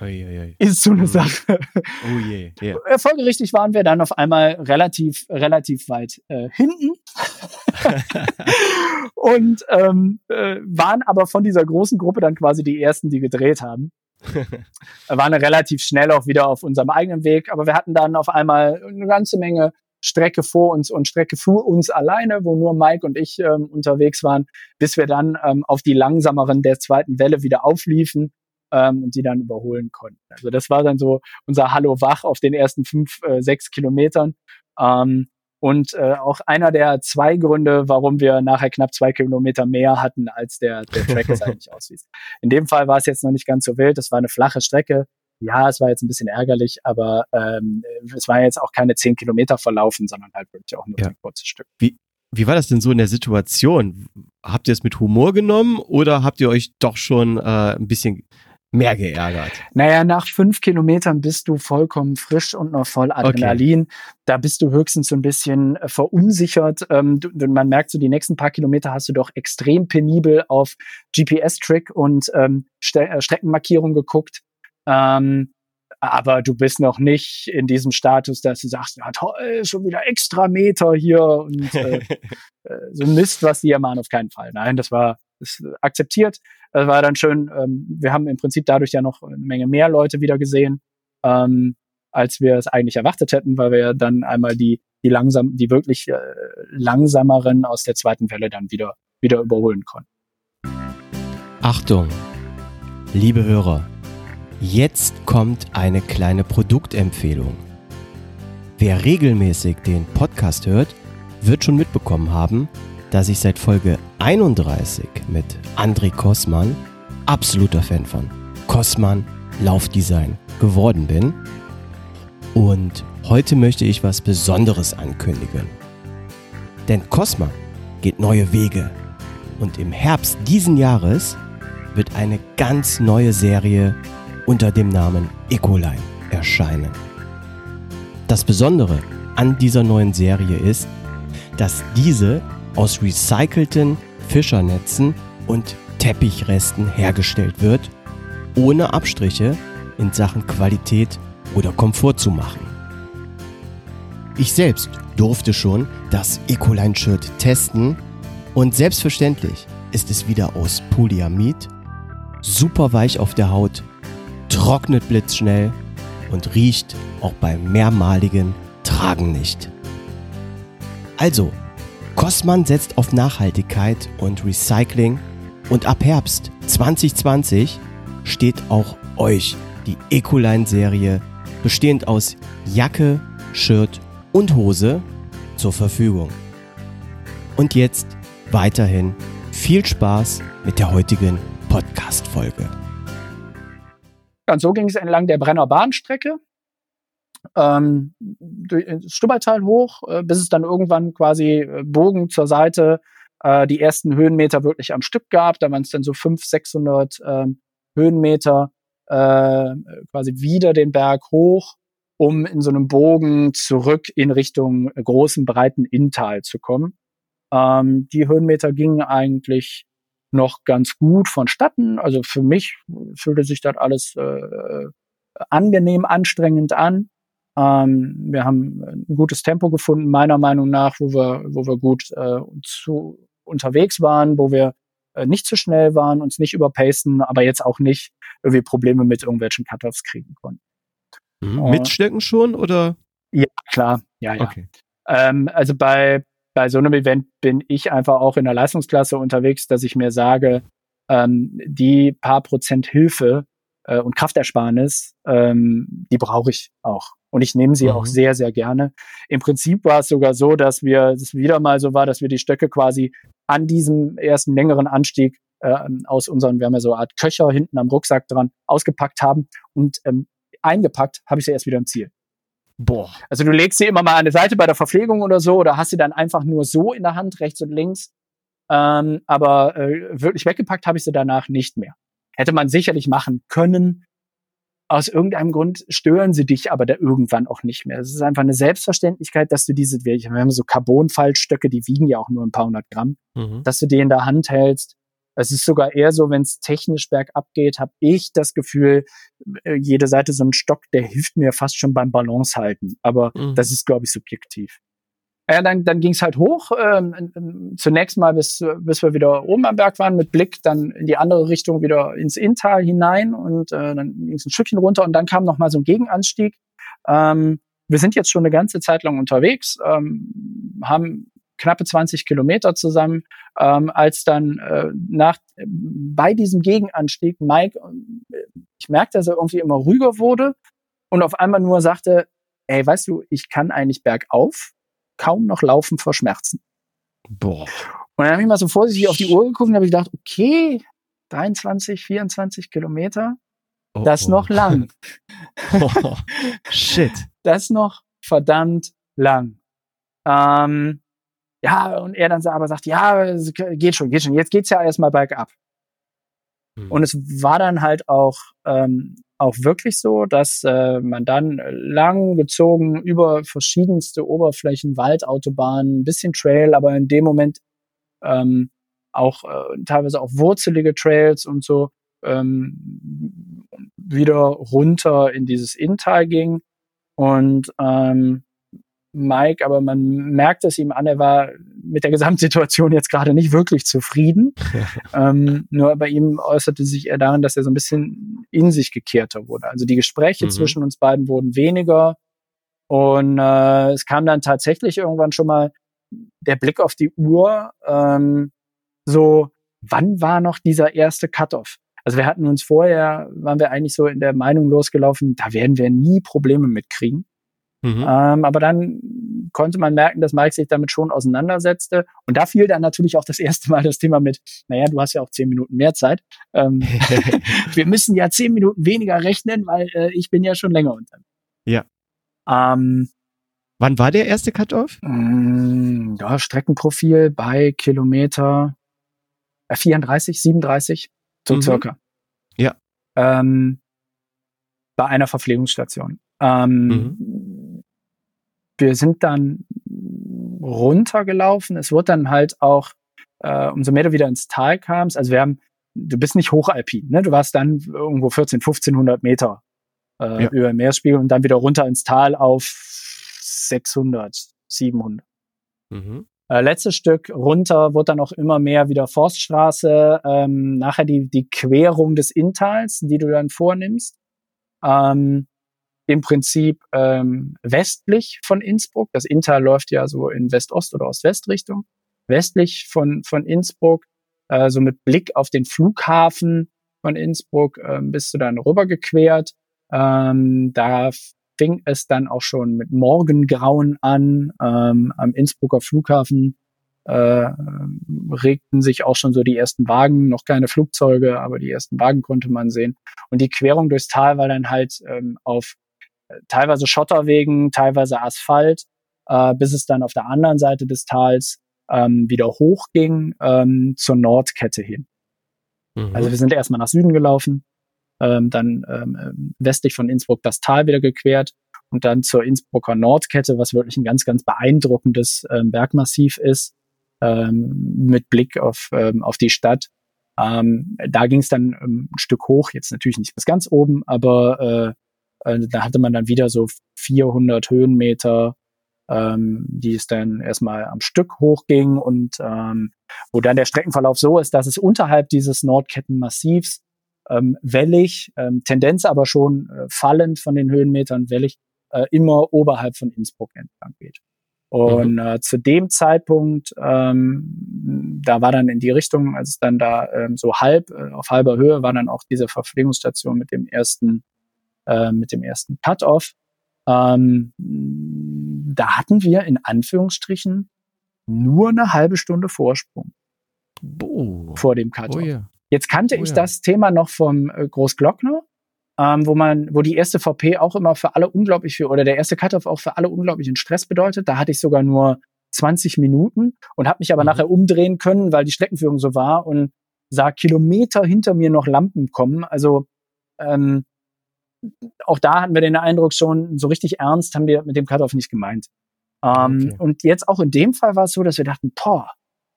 Ui, ist so eine. Sache. Oh je, yeah. Folgerichtig waren wir dann auf einmal relativ, relativ weit äh, hinten [LAUGHS] und ähm, äh, waren aber von dieser großen Gruppe dann quasi die ersten, die gedreht haben. [LAUGHS] waren relativ schnell auch wieder auf unserem eigenen Weg, aber wir hatten dann auf einmal eine ganze Menge Strecke vor uns und Strecke für uns alleine, wo nur Mike und ich ähm, unterwegs waren, bis wir dann ähm, auf die langsameren der zweiten Welle wieder aufliefen ähm, und die dann überholen konnten. Also das war dann so unser Hallo wach auf den ersten fünf, äh, sechs Kilometern. Ähm, Und äh, auch einer der zwei Gründe, warum wir nachher knapp zwei Kilometer mehr hatten, als der, der Track es [LAUGHS] eigentlich aussieht. In dem Fall war es jetzt noch nicht ganz so wild. Es war eine flache Strecke. Ja, es war jetzt ein bisschen ärgerlich, aber ähm, es war jetzt auch keine zehn Kilometer verlaufen, sondern halt wirklich auch nur ja. ein kurzes Stück. Wie, wie war das denn so in der Situation? Habt ihr es mit Humor genommen oder habt ihr euch doch schon äh, ein bisschen mehr geärgert? Naja, nach fünf Kilometern bist du vollkommen frisch und noch voll Adrenalin. Okay. Da bist du höchstens so ein bisschen äh, verunsichert. Ähm, du, man merkt so, die nächsten paar Kilometer hast du doch extrem penibel auf GPS-Trick und ähm, Ste äh, Streckenmarkierung geguckt. Ähm, aber du bist noch nicht in diesem Status, dass du sagst, ja toll, schon wieder extra Meter hier und [LAUGHS] äh, äh, so Mist, was die ja machen, auf keinen Fall. Nein, das war ist akzeptiert. Das war dann schön. Ähm, wir haben im Prinzip dadurch ja noch eine Menge mehr Leute wieder gesehen, ähm, als wir es eigentlich erwartet hätten, weil wir ja dann einmal die, die langsam, die wirklich äh, langsameren aus der zweiten Welle dann wieder, wieder überholen konnten. Achtung, liebe Hörer, jetzt kommt eine kleine Produktempfehlung. Wer regelmäßig den Podcast hört, wird schon mitbekommen haben, dass ich seit Folge 31 mit André Kossmann, absoluter Fan von Kossmann Laufdesign geworden bin. Und heute möchte ich was Besonderes ankündigen. Denn Cosma geht neue Wege. Und im Herbst diesen Jahres wird eine ganz neue Serie unter dem Namen Ecoline erscheinen. Das Besondere an dieser neuen Serie ist, dass diese aus recycelten Fischernetzen und Teppichresten hergestellt wird, ohne Abstriche in Sachen Qualität oder Komfort zu machen. Ich selbst durfte schon das Ecoline-Shirt testen und selbstverständlich ist es wieder aus Polyamid, super weich auf der Haut, trocknet blitzschnell und riecht auch beim mehrmaligen Tragen nicht. Also, Cosman setzt auf Nachhaltigkeit und Recycling und ab Herbst 2020 steht auch euch die Ecoline-Serie bestehend aus Jacke, Shirt und Hose zur Verfügung. Und jetzt weiterhin viel Spaß mit der heutigen Podcast-Folge. Und so ging es entlang der Brenner Bahnstrecke ähm, durch das Stubbertal hoch, äh, bis es dann irgendwann quasi äh, Bogen zur Seite äh, die ersten Höhenmeter wirklich am Stück gab. Da waren es dann so 500, 600 ähm, Höhenmeter äh, quasi wieder den Berg hoch, um in so einem Bogen zurück in Richtung großen, breiten Inntal zu kommen. Ähm, die Höhenmeter gingen eigentlich noch ganz gut vonstatten. Also für mich fühlte sich das alles äh, angenehm, anstrengend an. Ähm, wir haben ein gutes Tempo gefunden, meiner Meinung nach, wo wir, wo wir gut äh, zu, unterwegs waren, wo wir äh, nicht zu schnell waren, uns nicht überpacen, aber jetzt auch nicht irgendwie Probleme mit irgendwelchen Cutoffs kriegen konnten. Mhm. Mitstecken schon oder? Ja, klar. Ja, ja. Okay. Ähm, also bei, bei so einem Event bin ich einfach auch in der Leistungsklasse unterwegs, dass ich mir sage, ähm, die paar Prozent Hilfe äh, und Kraftersparnis, ähm, die brauche ich auch. Und ich nehme sie mhm. auch sehr, sehr gerne. Im Prinzip war es sogar so, dass wir es wieder mal so war, dass wir die Stöcke quasi an diesem ersten längeren Anstieg äh, aus unseren, wir haben ja so eine Art Köcher hinten am Rucksack dran, ausgepackt haben und ähm, eingepackt habe ich sie erst wieder im Ziel. Boah. Also du legst sie immer mal an der Seite bei der Verpflegung oder so oder hast sie dann einfach nur so in der Hand, rechts und links. Ähm, aber äh, wirklich weggepackt habe ich sie danach nicht mehr. Hätte man sicherlich machen können, aus irgendeinem Grund stören sie dich aber da irgendwann auch nicht mehr. Es ist einfach eine Selbstverständlichkeit, dass du diese, wir haben so Carbonfaltstücke, die wiegen ja auch nur ein paar hundert Gramm, mhm. dass du die in der Hand hältst. Es ist sogar eher so, wenn es technisch bergab geht, habe ich das Gefühl, äh, jede Seite so ein Stock, der hilft mir fast schon beim Balance halten. Aber mhm. das ist, glaube ich, subjektiv. Ja, dann, dann ging es halt hoch. Ähm, zunächst mal, bis, bis wir wieder oben am Berg waren, mit Blick dann in die andere Richtung wieder ins Inntal hinein und äh, dann ging es ein Stückchen runter und dann kam noch mal so ein Gegenanstieg. Ähm, wir sind jetzt schon eine ganze Zeit lang unterwegs, ähm, haben knappe 20 Kilometer zusammen, ähm, als dann äh, nach bei diesem Gegenanstieg Mike, ich merkte, dass er irgendwie immer ruhiger wurde und auf einmal nur sagte, ey, weißt du, ich kann eigentlich bergauf, kaum noch laufen vor Schmerzen. Boah. Und dann habe ich mal so vorsichtig auf die Uhr geguckt und habe gedacht, okay, 23, 24 Kilometer, Oh, das ist oh. noch lang. Oh, [LAUGHS] shit. Das noch verdammt lang. Ähm, ja, und er dann aber sagt, ja, geht schon, geht schon. Jetzt geht's ja erstmal bergab. Hm. Und es war dann halt auch, ähm, auch wirklich so, dass äh, man dann lang gezogen über verschiedenste Oberflächen, Waldautobahnen, ein bisschen Trail, aber in dem Moment ähm, auch äh, teilweise auch wurzelige Trails und so ähm, wieder runter in dieses Inntal ging. Und ähm, Mike, aber man merkt es ihm an, er war mit der Gesamtsituation jetzt gerade nicht wirklich zufrieden. [LAUGHS] ähm, nur bei ihm äußerte sich eher darin, dass er so ein bisschen in sich gekehrter wurde. Also die Gespräche Mhm. zwischen uns beiden wurden weniger. Und äh, es kam dann tatsächlich irgendwann schon mal der Blick auf die Uhr, ähm, so, wann war noch dieser erste Cut-off? Also wir hatten uns vorher, waren wir eigentlich so in der Meinung losgelaufen, da werden wir nie Probleme mitkriegen. Mhm. Ähm, aber dann konnte man merken, dass Mike sich damit schon auseinandersetzte. Und da fiel dann natürlich auch das erste Mal das Thema mit, naja, du hast ja auch zehn Minuten mehr Zeit. Ähm, [LAUGHS] wir müssen ja zehn Minuten weniger rechnen, weil äh, ich bin ja schon länger unterwegs. Ja. Ähm, Wann war der erste Cut-Off? mh, ja, Streckenprofil bei Kilometer äh, 34, 37, so Mhm. circa. Ja. Ähm, bei einer Verpflegungsstation. Ähm, Wir sind dann runtergelaufen. Es wurde dann halt auch, äh, umso mehr du wieder ins Tal kamst, also wir haben, du bist nicht hochalpin, ne? Du warst dann irgendwo 14, 1500 Meter äh, Ja. über dem Meeresspiegel und dann wieder runter ins Tal auf 600, 700. Mhm. Äh, letztes Stück runter wurde dann auch immer mehr wieder Forststraße, ähm, nachher die, die Querung des Inntals, die du dann vornimmst. Ähm, Im Prinzip ähm, westlich von Innsbruck. Das Inntal läuft ja so in West-Ost- oder Ost-West-Richtung. Westlich von, von Innsbruck, äh, so mit Blick auf den Flughafen von Innsbruck, ähm, bist du dann rübergequert. Ähm, da fing es dann auch schon mit Morgengrauen an. Ähm, am Innsbrucker Flughafen äh, regten sich auch schon so die ersten Wagen, noch keine Flugzeuge, aber die ersten Wagen konnte man sehen. Und die Querung durchs Tal war dann halt ähm, auf teilweise Schotterwegen, teilweise Asphalt, äh, bis es dann auf der anderen Seite des Tals ähm, wieder hochging ähm, zur Nordkette hin. Mhm. Also wir sind erstmal nach Süden gelaufen, ähm, dann ähm, westlich von Innsbruck das Tal wieder gequert und dann zur Innsbrucker Nordkette, was wirklich ein ganz, ganz beeindruckendes ähm, Bergmassiv ist, ähm, mit Blick auf, ähm, auf die Stadt. Ähm, da ging es dann ähm, ein Stück hoch, jetzt natürlich nicht bis ganz oben, aber äh, äh, da hatte man dann wieder so 400 Höhenmeter, ähm, die es dann erstmal am Stück hochging und ähm, wo dann der Streckenverlauf so ist, dass es unterhalb dieses Nordkettenmassivs ähm, wellig, ähm, Tendenz aber schon äh, fallend von den Höhenmetern wellig, äh, immer oberhalb von Innsbruck entlang geht. Und äh, zu dem Zeitpunkt, ähm, da war dann in die Richtung, als es dann da ähm, so halb, äh, auf halber Höhe war dann auch diese Verpflegungsstation mit dem ersten, äh, mit dem ersten Cut-Off. Ähm, da hatten wir in Anführungsstrichen nur eine halbe Stunde Vorsprung Oh. vor dem Cut-Off. Oh ja. Jetzt kannte Oh ich ja. das Thema noch vom äh, Großglockner, ähm, wo man, wo die erste VP auch immer für alle unglaublich viel oder der erste Cut-off auch für alle unglaublichen Stress bedeutet. Da hatte ich sogar nur 20 Minuten und habe mich aber Mhm. nachher umdrehen können, weil die Streckenführung so war und sah Kilometer hinter mir noch Lampen kommen. Also ähm, auch da hatten wir den Eindruck schon, so richtig ernst haben wir mit dem Cut-off nicht gemeint. Ähm, Okay. Und jetzt auch in dem Fall war es so, dass wir dachten, boah,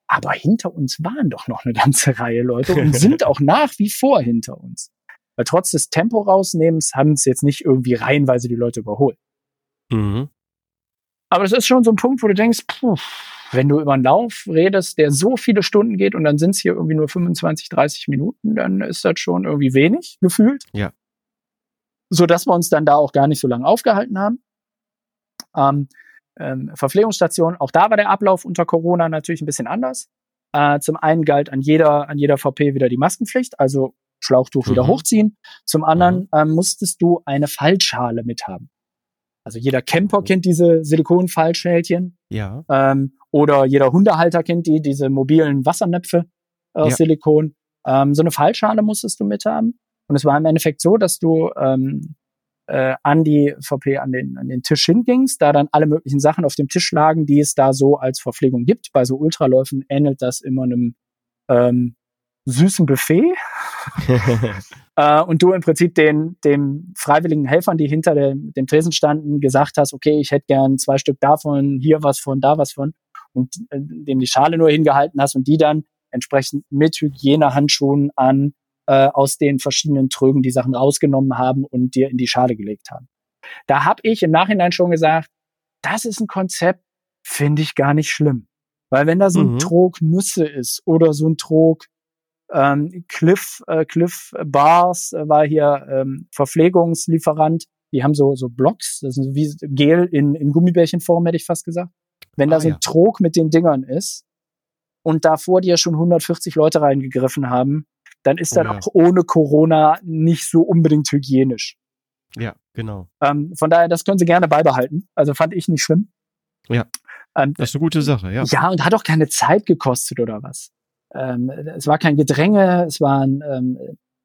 aber hinter uns waren doch noch eine ganze Reihe Leute und [LAUGHS] sind auch nach wie vor hinter uns. Weil trotz des Tempo rausnehmens haben es jetzt nicht irgendwie reihenweise die Leute überholt. Mhm. Aber das ist schon so ein Punkt, wo du denkst, puh, wenn du über einen Lauf redest, der so viele Stunden geht und dann sind es hier irgendwie nur 25, 30 Minuten, dann ist das schon irgendwie wenig gefühlt. Ja. So dass wir uns dann da auch gar nicht so lange aufgehalten haben. Ähm, ähm, Verpflegungsstation, auch da war der Ablauf unter Corona natürlich ein bisschen anders. Äh, zum einen galt an jeder, an jeder VP wieder die Maskenpflicht, also Schlauchtuch wieder Mhm. hochziehen. Zum anderen ähm, musstest du eine Fallschale mithaben. Also jeder Camper kennt diese Silikonfallschälchen. Ja. Ähm, oder jeder Hundehalter kennt die, diese mobilen Wassernäpfe aus Ja. Silikon. Ähm, so eine Fallschale musstest du mit haben. Und es war im Endeffekt so, dass du ähm, äh, an die VP an den, an den Tisch hingingst, da dann alle möglichen Sachen auf dem Tisch lagen, die es da so als Verpflegung gibt. Bei so Ultraläufen ähnelt das immer einem ähm, süßen Buffet. [LAUGHS] Äh, und du im Prinzip den, den freiwilligen Helfern, die hinter dem, dem Tresen standen, gesagt hast, okay, ich hätte gern zwei Stück davon, hier was von, da was von, und äh, dem die Schale nur hingehalten hast und die dann entsprechend mit Hygienehandschuhen an äh, aus den verschiedenen Trögen die Sachen rausgenommen haben und dir in die Schale gelegt haben. Da habe ich im Nachhinein schon gesagt, das ist ein Konzept, finde ich gar nicht schlimm. Weil wenn da so ein Mhm. Trog Nüsse ist oder so ein Trog ähm, Cliff, äh, Cliff Bars äh, war hier ähm, Verpflegungslieferant. Die haben so, so Blocks, das sind so wie Gel in, in Gummibärchenform, hätte ich fast gesagt. Wenn da Ah, so ein ja. Trog mit den Dingern ist und da vor dir schon 140 Leute reingegriffen haben, dann ist das ja. auch ohne Corona nicht so unbedingt hygienisch. ja, genau. Ähm, von daher, das können sie gerne beibehalten. Also fand ich nicht schlimm. Ja. Ähm, Das ist eine gute Sache, ja. ja, und hat auch keine Zeit gekostet oder was. Ähm, es war kein Gedränge, es waren ähm,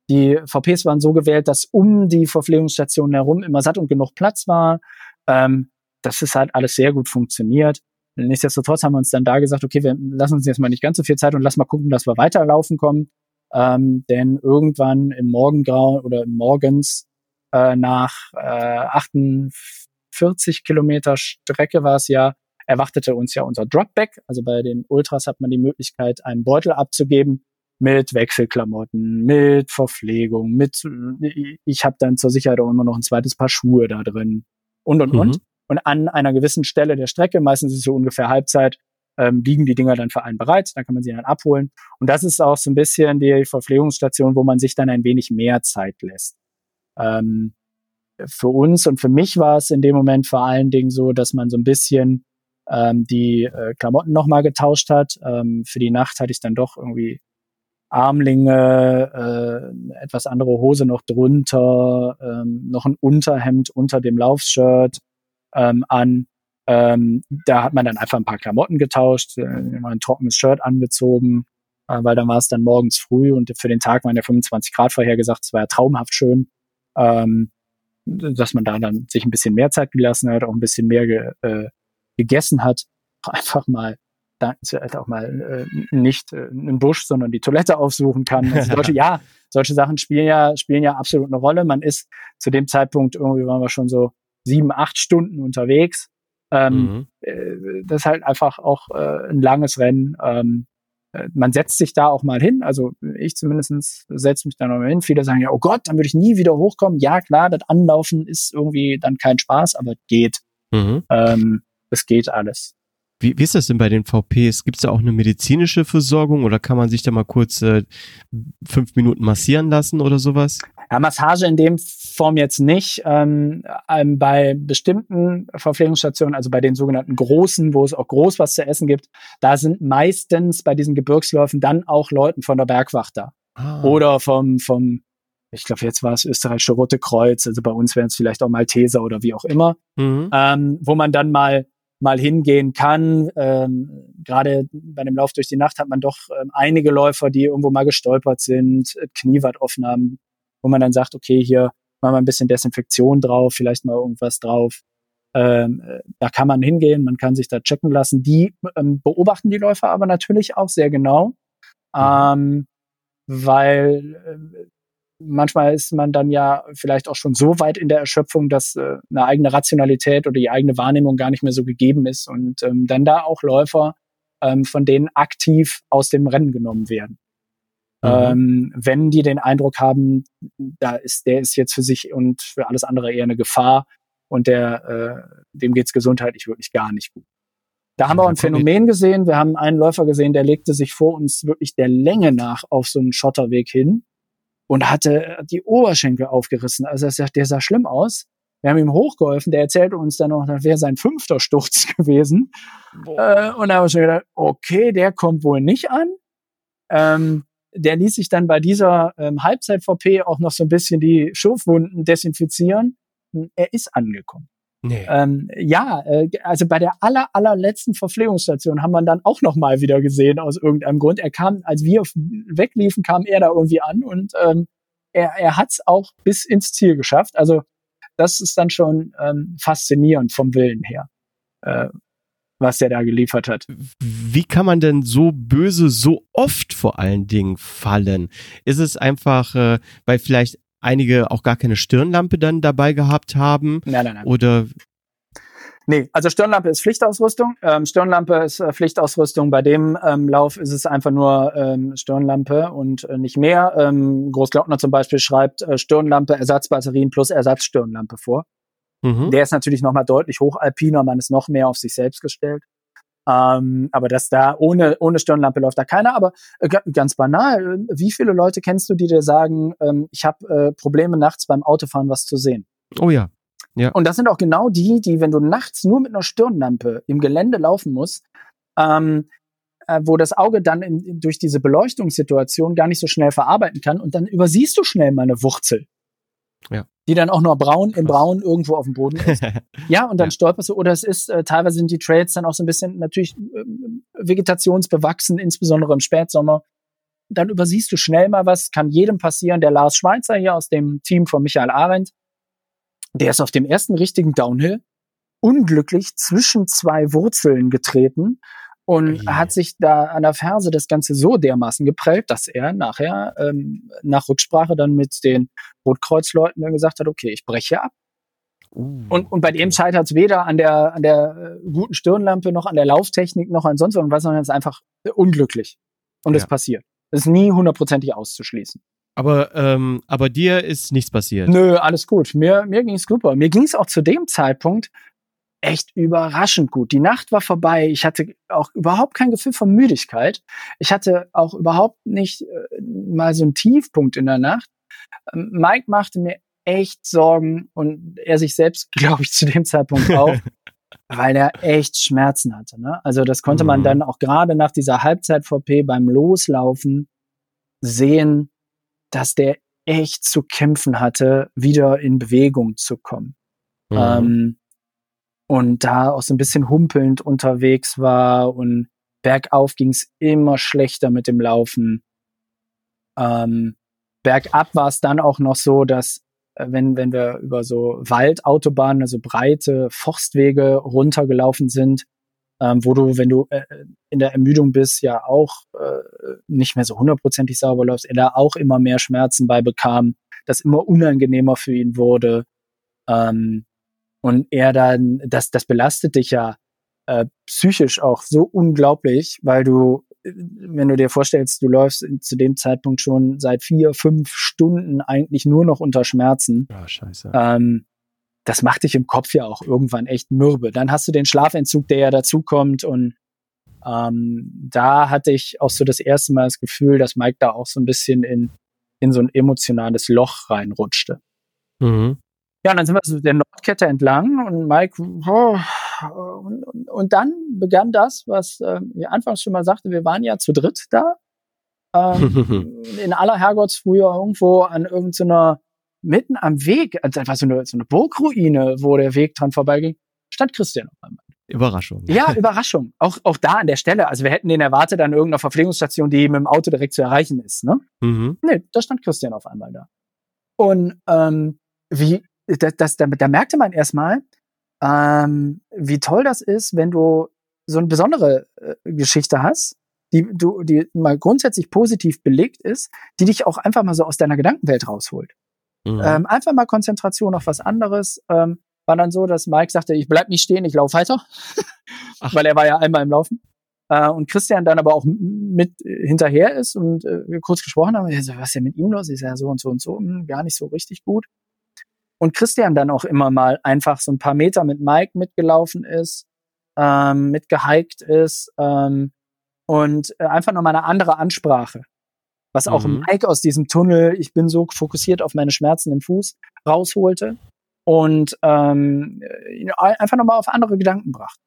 die VPs waren so gewählt, dass um die Verpflegungsstationen herum immer satt und genug Platz war. Ähm, das ist halt alles sehr gut funktioniert. Nichtsdestotrotz haben wir uns dann da gesagt, okay, wir lassen uns jetzt mal nicht ganz so viel Zeit und lass mal gucken, dass wir weiterlaufen kommen. Ähm, denn irgendwann im Morgengrauen oder morgens äh, nach äh, 48 Kilometer Strecke war es ja, erwartete uns ja unser Dropback. Also bei den Ultras hat man die Möglichkeit, einen Beutel abzugeben mit Wechselklamotten, mit Verpflegung, mit ich habe dann zur Sicherheit auch immer noch ein zweites Paar Schuhe da drin und und Mhm. und. Und an einer gewissen Stelle der Strecke, meistens ist es so ungefähr Halbzeit, ähm, liegen die Dinger dann für einen bereit. Dann kann man sie dann abholen. Und das ist auch so ein bisschen die Verpflegungsstation, wo man sich dann ein wenig mehr Zeit lässt. Ähm, für uns und für mich war es in dem Moment vor allen Dingen so, dass man so ein bisschen ähm, die äh, Klamotten nochmal getauscht hat. Ähm, für die Nacht hatte ich dann doch irgendwie Armlinge, äh, etwas andere Hose noch drunter, ähm, noch ein Unterhemd unter dem Laufshirt ähm, an. Ähm, da hat man dann einfach ein paar Klamotten getauscht, äh, mal ein trockenes Shirt angezogen, äh, weil dann war es dann morgens früh und für den Tag waren ja 25 Grad vorhergesagt. Es war ja traumhaft schön, ähm, dass man da dann sich ein bisschen mehr Zeit gelassen hat, auch ein bisschen mehr ge, äh, gegessen hat. [LAUGHS] Einfach mal dankenswert auch mal äh, nicht äh, einen Busch, sondern die Toilette aufsuchen kann. Also [LAUGHS] solche, ja, solche Sachen spielen ja, spielen ja absolut eine Rolle. Man ist zu dem Zeitpunkt, irgendwie waren wir schon so sieben, acht Stunden unterwegs. Ähm, Mhm. äh, das ist halt einfach auch äh, ein langes Rennen. Ähm, äh, man setzt sich da auch mal hin. Also ich zumindest setze mich da noch mal hin. Viele sagen ja, oh Gott, dann würde ich nie wieder hochkommen. Ja, klar, das Anlaufen ist irgendwie dann kein Spaß, aber geht. Mhm. Ähm, es geht alles. Wie, wie ist das denn bei den VPs? Gibt es da auch eine medizinische Versorgung oder kann man sich da mal kurz äh, fünf Minuten massieren lassen oder sowas? Ja, Massage in dem Form jetzt nicht. Ähm, ähm, bei bestimmten Verpflegungsstationen, also bei den sogenannten großen, wo es auch groß was zu essen gibt, da sind meistens bei diesen Gebirgsläufen dann auch Leuten von der Bergwacht da. Ah. Oder vom, vom, ich glaube, jetzt war es österreichische Rote Kreuz, also bei uns wären es vielleicht auch Malteser oder wie auch immer, Mhm. ähm, wo man dann mal mal hingehen kann. Ähm, Gerade bei dem Lauf durch die Nacht hat man doch ähm, einige Läufer, die irgendwo mal gestolpert sind, äh, offen haben, wo man dann sagt, okay, hier machen wir ein bisschen Desinfektion drauf, vielleicht mal irgendwas drauf. Ähm, äh, da kann man hingehen, man kann sich da checken lassen. Die ähm, beobachten die Läufer aber natürlich auch sehr genau, ähm, weil äh, manchmal ist man dann ja vielleicht auch schon so weit in der Erschöpfung, dass äh, eine eigene Rationalität oder die eigene Wahrnehmung gar nicht mehr so gegeben ist und ähm, dann da auch Läufer ähm, von denen aktiv aus dem Rennen genommen werden. Mhm. Ähm, wenn die den Eindruck haben, da ist der ist jetzt für sich und für alles andere eher eine Gefahr und der äh, dem geht's gesundheitlich wirklich gar nicht gut. Da haben wir auch ein Phänomen gesehen. Wir haben einen Läufer gesehen, der legte sich vor uns wirklich der Länge nach auf so einen Schotterweg hin und hatte die Oberschenkel aufgerissen. Also der sah, der sah schlimm aus. Wir haben ihm hochgeholfen. Der erzählte uns dann noch, das wäre sein fünfter Sturz [LAUGHS] gewesen. Äh, und da haben wir schon gedacht, okay, der kommt wohl nicht an. Ähm, der ließ sich dann bei dieser ähm, Halbzeit-VP auch noch so ein bisschen die Schurfwunden desinfizieren. Er ist angekommen. Nee. Ähm, ja, äh, also bei der aller, allerletzten Verpflegungsstation haben wir dann auch noch mal wieder gesehen aus irgendeinem Grund. Er kam, als wir wegliefen, kam er da irgendwie an und ähm, er, er hat es auch bis ins Ziel geschafft. Also das ist dann schon ähm, faszinierend vom Willen her, äh, was er da geliefert hat. Wie kann man denn so böse so oft vor allen Dingen fallen? Ist es einfach, äh, weil vielleicht einige auch gar keine Stirnlampe dann dabei gehabt haben? Nein, nein, nein. Oder Nee, also Stirnlampe ist Pflichtausrüstung. Ähm, Stirnlampe ist äh, Pflichtausrüstung. Bei dem ähm, Lauf ist es einfach nur ähm, Stirnlampe und äh, nicht mehr. Ähm, Großglockner zum Beispiel schreibt äh, Stirnlampe, Ersatzbatterien plus Ersatzstirnlampe vor. Mhm. Der ist natürlich nochmal deutlich hochalpiner, man ist noch mehr auf sich selbst gestellt. Ähm, aber das da ohne, ohne Stirnlampe läuft da keiner. Aber äh, ganz banal, wie viele Leute kennst du, die dir sagen, ähm, ich habe äh, Probleme nachts beim Autofahren was zu sehen? Oh ja. Ja. Und das sind auch genau die, die, wenn du nachts nur mit einer Stirnlampe im Gelände laufen musst, ähm, äh, wo das Auge dann in, durch diese Beleuchtungssituation gar nicht so schnell verarbeiten kann und dann übersiehst du schnell mal eine Wurzel. Ja. Die dann auch noch braun im Braun irgendwo auf dem Boden ist. [LAUGHS] ja, und dann ja. stolperst du. Oder es ist, äh, teilweise sind die Trails dann auch so ein bisschen natürlich äh, vegetationsbewachsen, insbesondere im Spätsommer. Dann übersiehst du schnell mal was, kann jedem passieren. Der Lars Schweizer hier aus dem Team von Michael Arendt, der ist auf dem ersten richtigen Downhill unglücklich zwischen zwei Wurzeln getreten und ja. hat sich da an der Ferse das Ganze so dermaßen geprellt, dass er nachher ähm, nach Rücksprache dann mit den Rotkreuzleuten dann gesagt hat, okay, ich breche ab. Uh, und, und bei dem scheitert es weder an der, an der äh, guten Stirnlampe noch an der Lauftechnik noch an sonst irgendwas, sondern es ist einfach unglücklich. Und es passiert. Es ist nie hundertprozentig auszuschließen. Aber, ähm, aber dir ist nichts passiert. Nö, alles gut. Mir, mir ging es super. Mir ging es auch zu dem Zeitpunkt echt überraschend gut. Die Nacht war vorbei. Ich hatte auch überhaupt kein Gefühl von Müdigkeit. Ich hatte auch überhaupt nicht äh, mal so einen Tiefpunkt in der Nacht. Ähm, Mike machte mir echt Sorgen und er sich selbst, [LAUGHS] glaube ich, zu dem Zeitpunkt auch, [LAUGHS] weil er echt Schmerzen hatte. Ne? Also das konnte man mhm. dann auch gerade nach dieser Halbzeit-VP beim Loslaufen sehen, dass der echt zu kämpfen hatte, wieder in Bewegung zu kommen. Mhm. Ähm, und da auch so ein bisschen humpelnd unterwegs war und bergauf ging es immer schlechter mit dem Laufen. Ähm, bergab war es dann auch noch so, dass äh, wenn, wenn wir über so Waldautobahnen, also breite Forstwege runtergelaufen sind, ähm, wo du, wenn du äh, in der Ermüdung bist, ja auch äh, nicht mehr so hundertprozentig sauber läufst, er da auch immer mehr Schmerzen bei bekam, das immer unangenehmer für ihn wurde. Ähm, und er dann, das, das belastet dich ja äh, psychisch auch so unglaublich, weil du, wenn du dir vorstellst, du läufst zu dem Zeitpunkt schon seit vier, fünf Stunden eigentlich nur noch unter Schmerzen. Ja, scheiße. Ähm, das macht dich im Kopf ja auch irgendwann echt mürbe. Dann hast du den Schlafentzug, der ja dazukommt und ähm, da hatte ich auch so das erste Mal das Gefühl, dass Mike da auch so ein bisschen in, in so ein emotionales Loch reinrutschte. Mhm. Ja, und dann sind wir so der Nordkette entlang und Mike, oh, und, und, und, dann begann das, was äh, ich anfangs schon mal sagte, wir waren ja zu dritt da. Ähm, [LAUGHS] in aller Herrgottsfrühe irgendwo an irgendeiner mitten am Weg, also einfach so eine, so eine Burgruine, wo der Weg dran vorbeiging, stand Christian auf einmal. Überraschung. Ja, Überraschung. Auch, auch da an der Stelle. Also wir hätten den erwartet an irgendeiner Verpflegungsstation, die mit dem Auto direkt zu erreichen ist. Ne? Mhm. Nee, da stand Christian auf einmal da. Und ähm, wie, das, das, da, da merkte man erstmal, ähm, wie toll das ist, wenn du so eine besondere äh, Geschichte hast, die du, die mal grundsätzlich positiv belegt ist, die dich auch einfach mal so aus deiner Gedankenwelt rausholt. Mhm. Ähm, einfach mal Konzentration auf was anderes. Ähm, war dann so, dass Mike sagte, ich bleib nicht stehen, ich laufe weiter. [LAUGHS] Weil er war ja einmal im Laufen. Äh, und Christian dann aber auch mit hinterher ist und äh, wir kurz gesprochen haben, so, was ist denn mit ihm los? Ist ja so und so und so, hm, gar nicht so richtig gut. Und Christian dann auch immer mal einfach so ein paar Meter mit Mike mitgelaufen ist, ähm, mitgehiked ist ähm, und äh, einfach nochmal eine andere Ansprache was auch mhm. Mike aus diesem Tunnel, ich bin so fokussiert auf meine Schmerzen im Fuß, rausholte und ähm, einfach nochmal auf andere Gedanken brachte.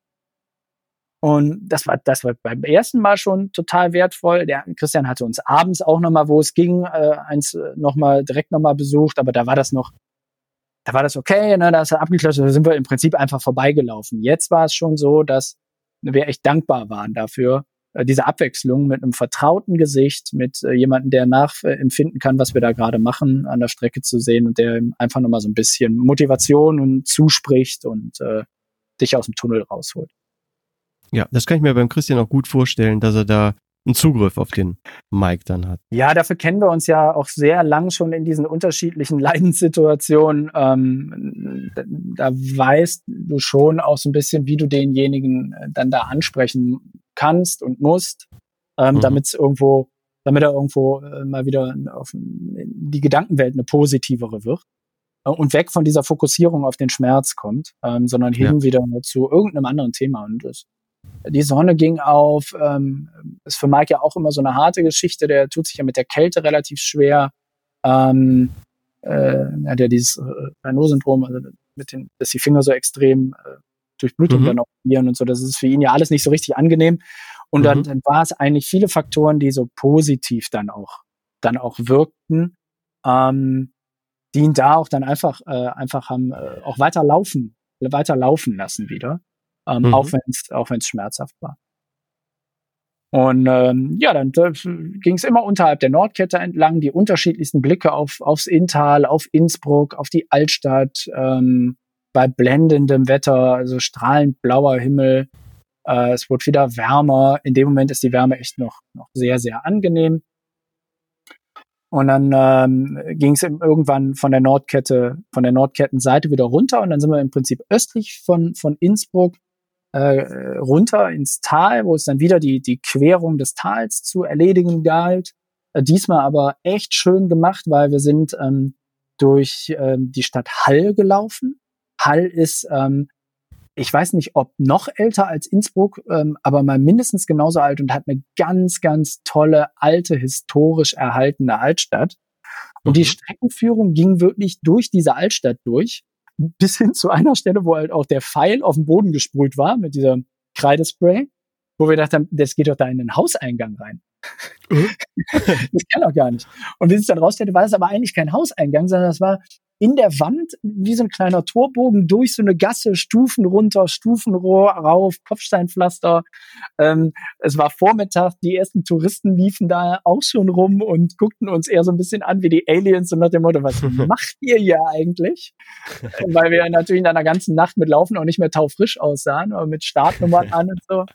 Und das war, das war beim ersten Mal schon total wertvoll. Der Christian hatte uns abends auch nochmal, wo es ging, äh, eins äh, nochmal direkt nochmal besucht, aber da war das noch da war das okay, ne, da ist er abgeklatscht, da sind wir im Prinzip einfach vorbeigelaufen. Jetzt war es schon so, dass wir echt dankbar waren dafür, äh, diese Abwechslung mit einem vertrauten Gesicht, mit äh, jemandem, der nachempfinden kann, was wir da gerade machen, an der Strecke zu sehen und der einfach nochmal so ein bisschen Motivation und zuspricht und äh, dich aus dem Tunnel rausholt. Ja, das kann ich mir beim Christian auch gut vorstellen, dass er da einen Zugriff auf den Mike dann hat. Ja, dafür kennen wir uns ja auch sehr lang schon in diesen unterschiedlichen [LAUGHS] Leidenssituationen. Ähm, da weißt du schon auch so ein bisschen, wie du denjenigen äh, dann da ansprechen kannst und musst, ähm, mhm. damit es irgendwo, damit er irgendwo äh, mal wieder auf die Gedankenwelt eine positivere wird äh, und weg von dieser Fokussierung auf den Schmerz kommt, ähm, sondern hin ja. wieder zu irgendeinem anderen Thema. Und das die Sonne ging auf. Ähm, ist für Mike ja auch immer so eine harte Geschichte. Der tut sich ja mit der Kälte relativ schwer. Ähm, äh, er hat ja dieses äh, Raynaud-Syndrom, also mit den, dass die Finger so extrem äh, durch Blutung mhm. dann operieren und so. Das ist für ihn ja alles nicht so richtig angenehm. Und mhm. dann, dann war es eigentlich viele Faktoren, die so positiv dann auch, dann auch wirkten, ähm, die ihn da auch dann einfach, äh, einfach haben, äh, auch weiter laufen, weiter laufen lassen wieder ähm, mhm. auch wenn es auch wenn's schmerzhaft war. Und ähm, ja, dann äh, ging es immer unterhalb der Nordkette entlang, die unterschiedlichsten Blicke auf, aufs Inntal, auf Innsbruck, auf die Altstadt, ähm, bei blendendem Wetter, also strahlend blauer Himmel. Äh, es wurde wieder wärmer. In dem Moment ist die Wärme echt noch, noch sehr, sehr angenehm. Und dann ähm, ging es irgendwann von der Nordkette, von der Nordkettenseite wieder runter und dann sind wir im Prinzip östlich von, von Innsbruck äh, runter ins Tal, wo es dann wieder die, die Querung des Tals zu erledigen galt. Äh, diesmal aber echt schön gemacht, weil wir sind ähm, durch ähm, die Stadt Hall gelaufen. Hall ist, ähm, ich weiß nicht, ob noch älter als Innsbruck, ähm, aber mal mindestens genauso alt und hat eine ganz, ganz tolle, alte, historisch erhaltene Altstadt. Und mhm. die Streckenführung ging wirklich durch diese Altstadt durch bis hin zu einer Stelle, wo halt auch der Pfeil auf den Boden gesprüht war mit dieser Kreidespray, wo wir dachten, das geht doch da in den Hauseingang rein. Mhm. [LAUGHS] das kann doch gar nicht. Und wie es dann rausstellte, war es aber eigentlich kein Hauseingang, sondern das war in der Wand wie so ein kleiner Torbogen durch so eine Gasse, Stufen runter, Stufenrohr rauf, Kopfsteinpflaster. Ähm, es war Vormittag, die ersten Touristen liefen da auch schon rum und guckten uns eher so ein bisschen an wie die Aliens und nach dem Motto, was [LAUGHS] macht ihr hier eigentlich? Weil wir natürlich in einer ganzen Nacht mit Laufen auch nicht mehr taufrisch aussahen, aber mit Startnummern [LAUGHS] an und so.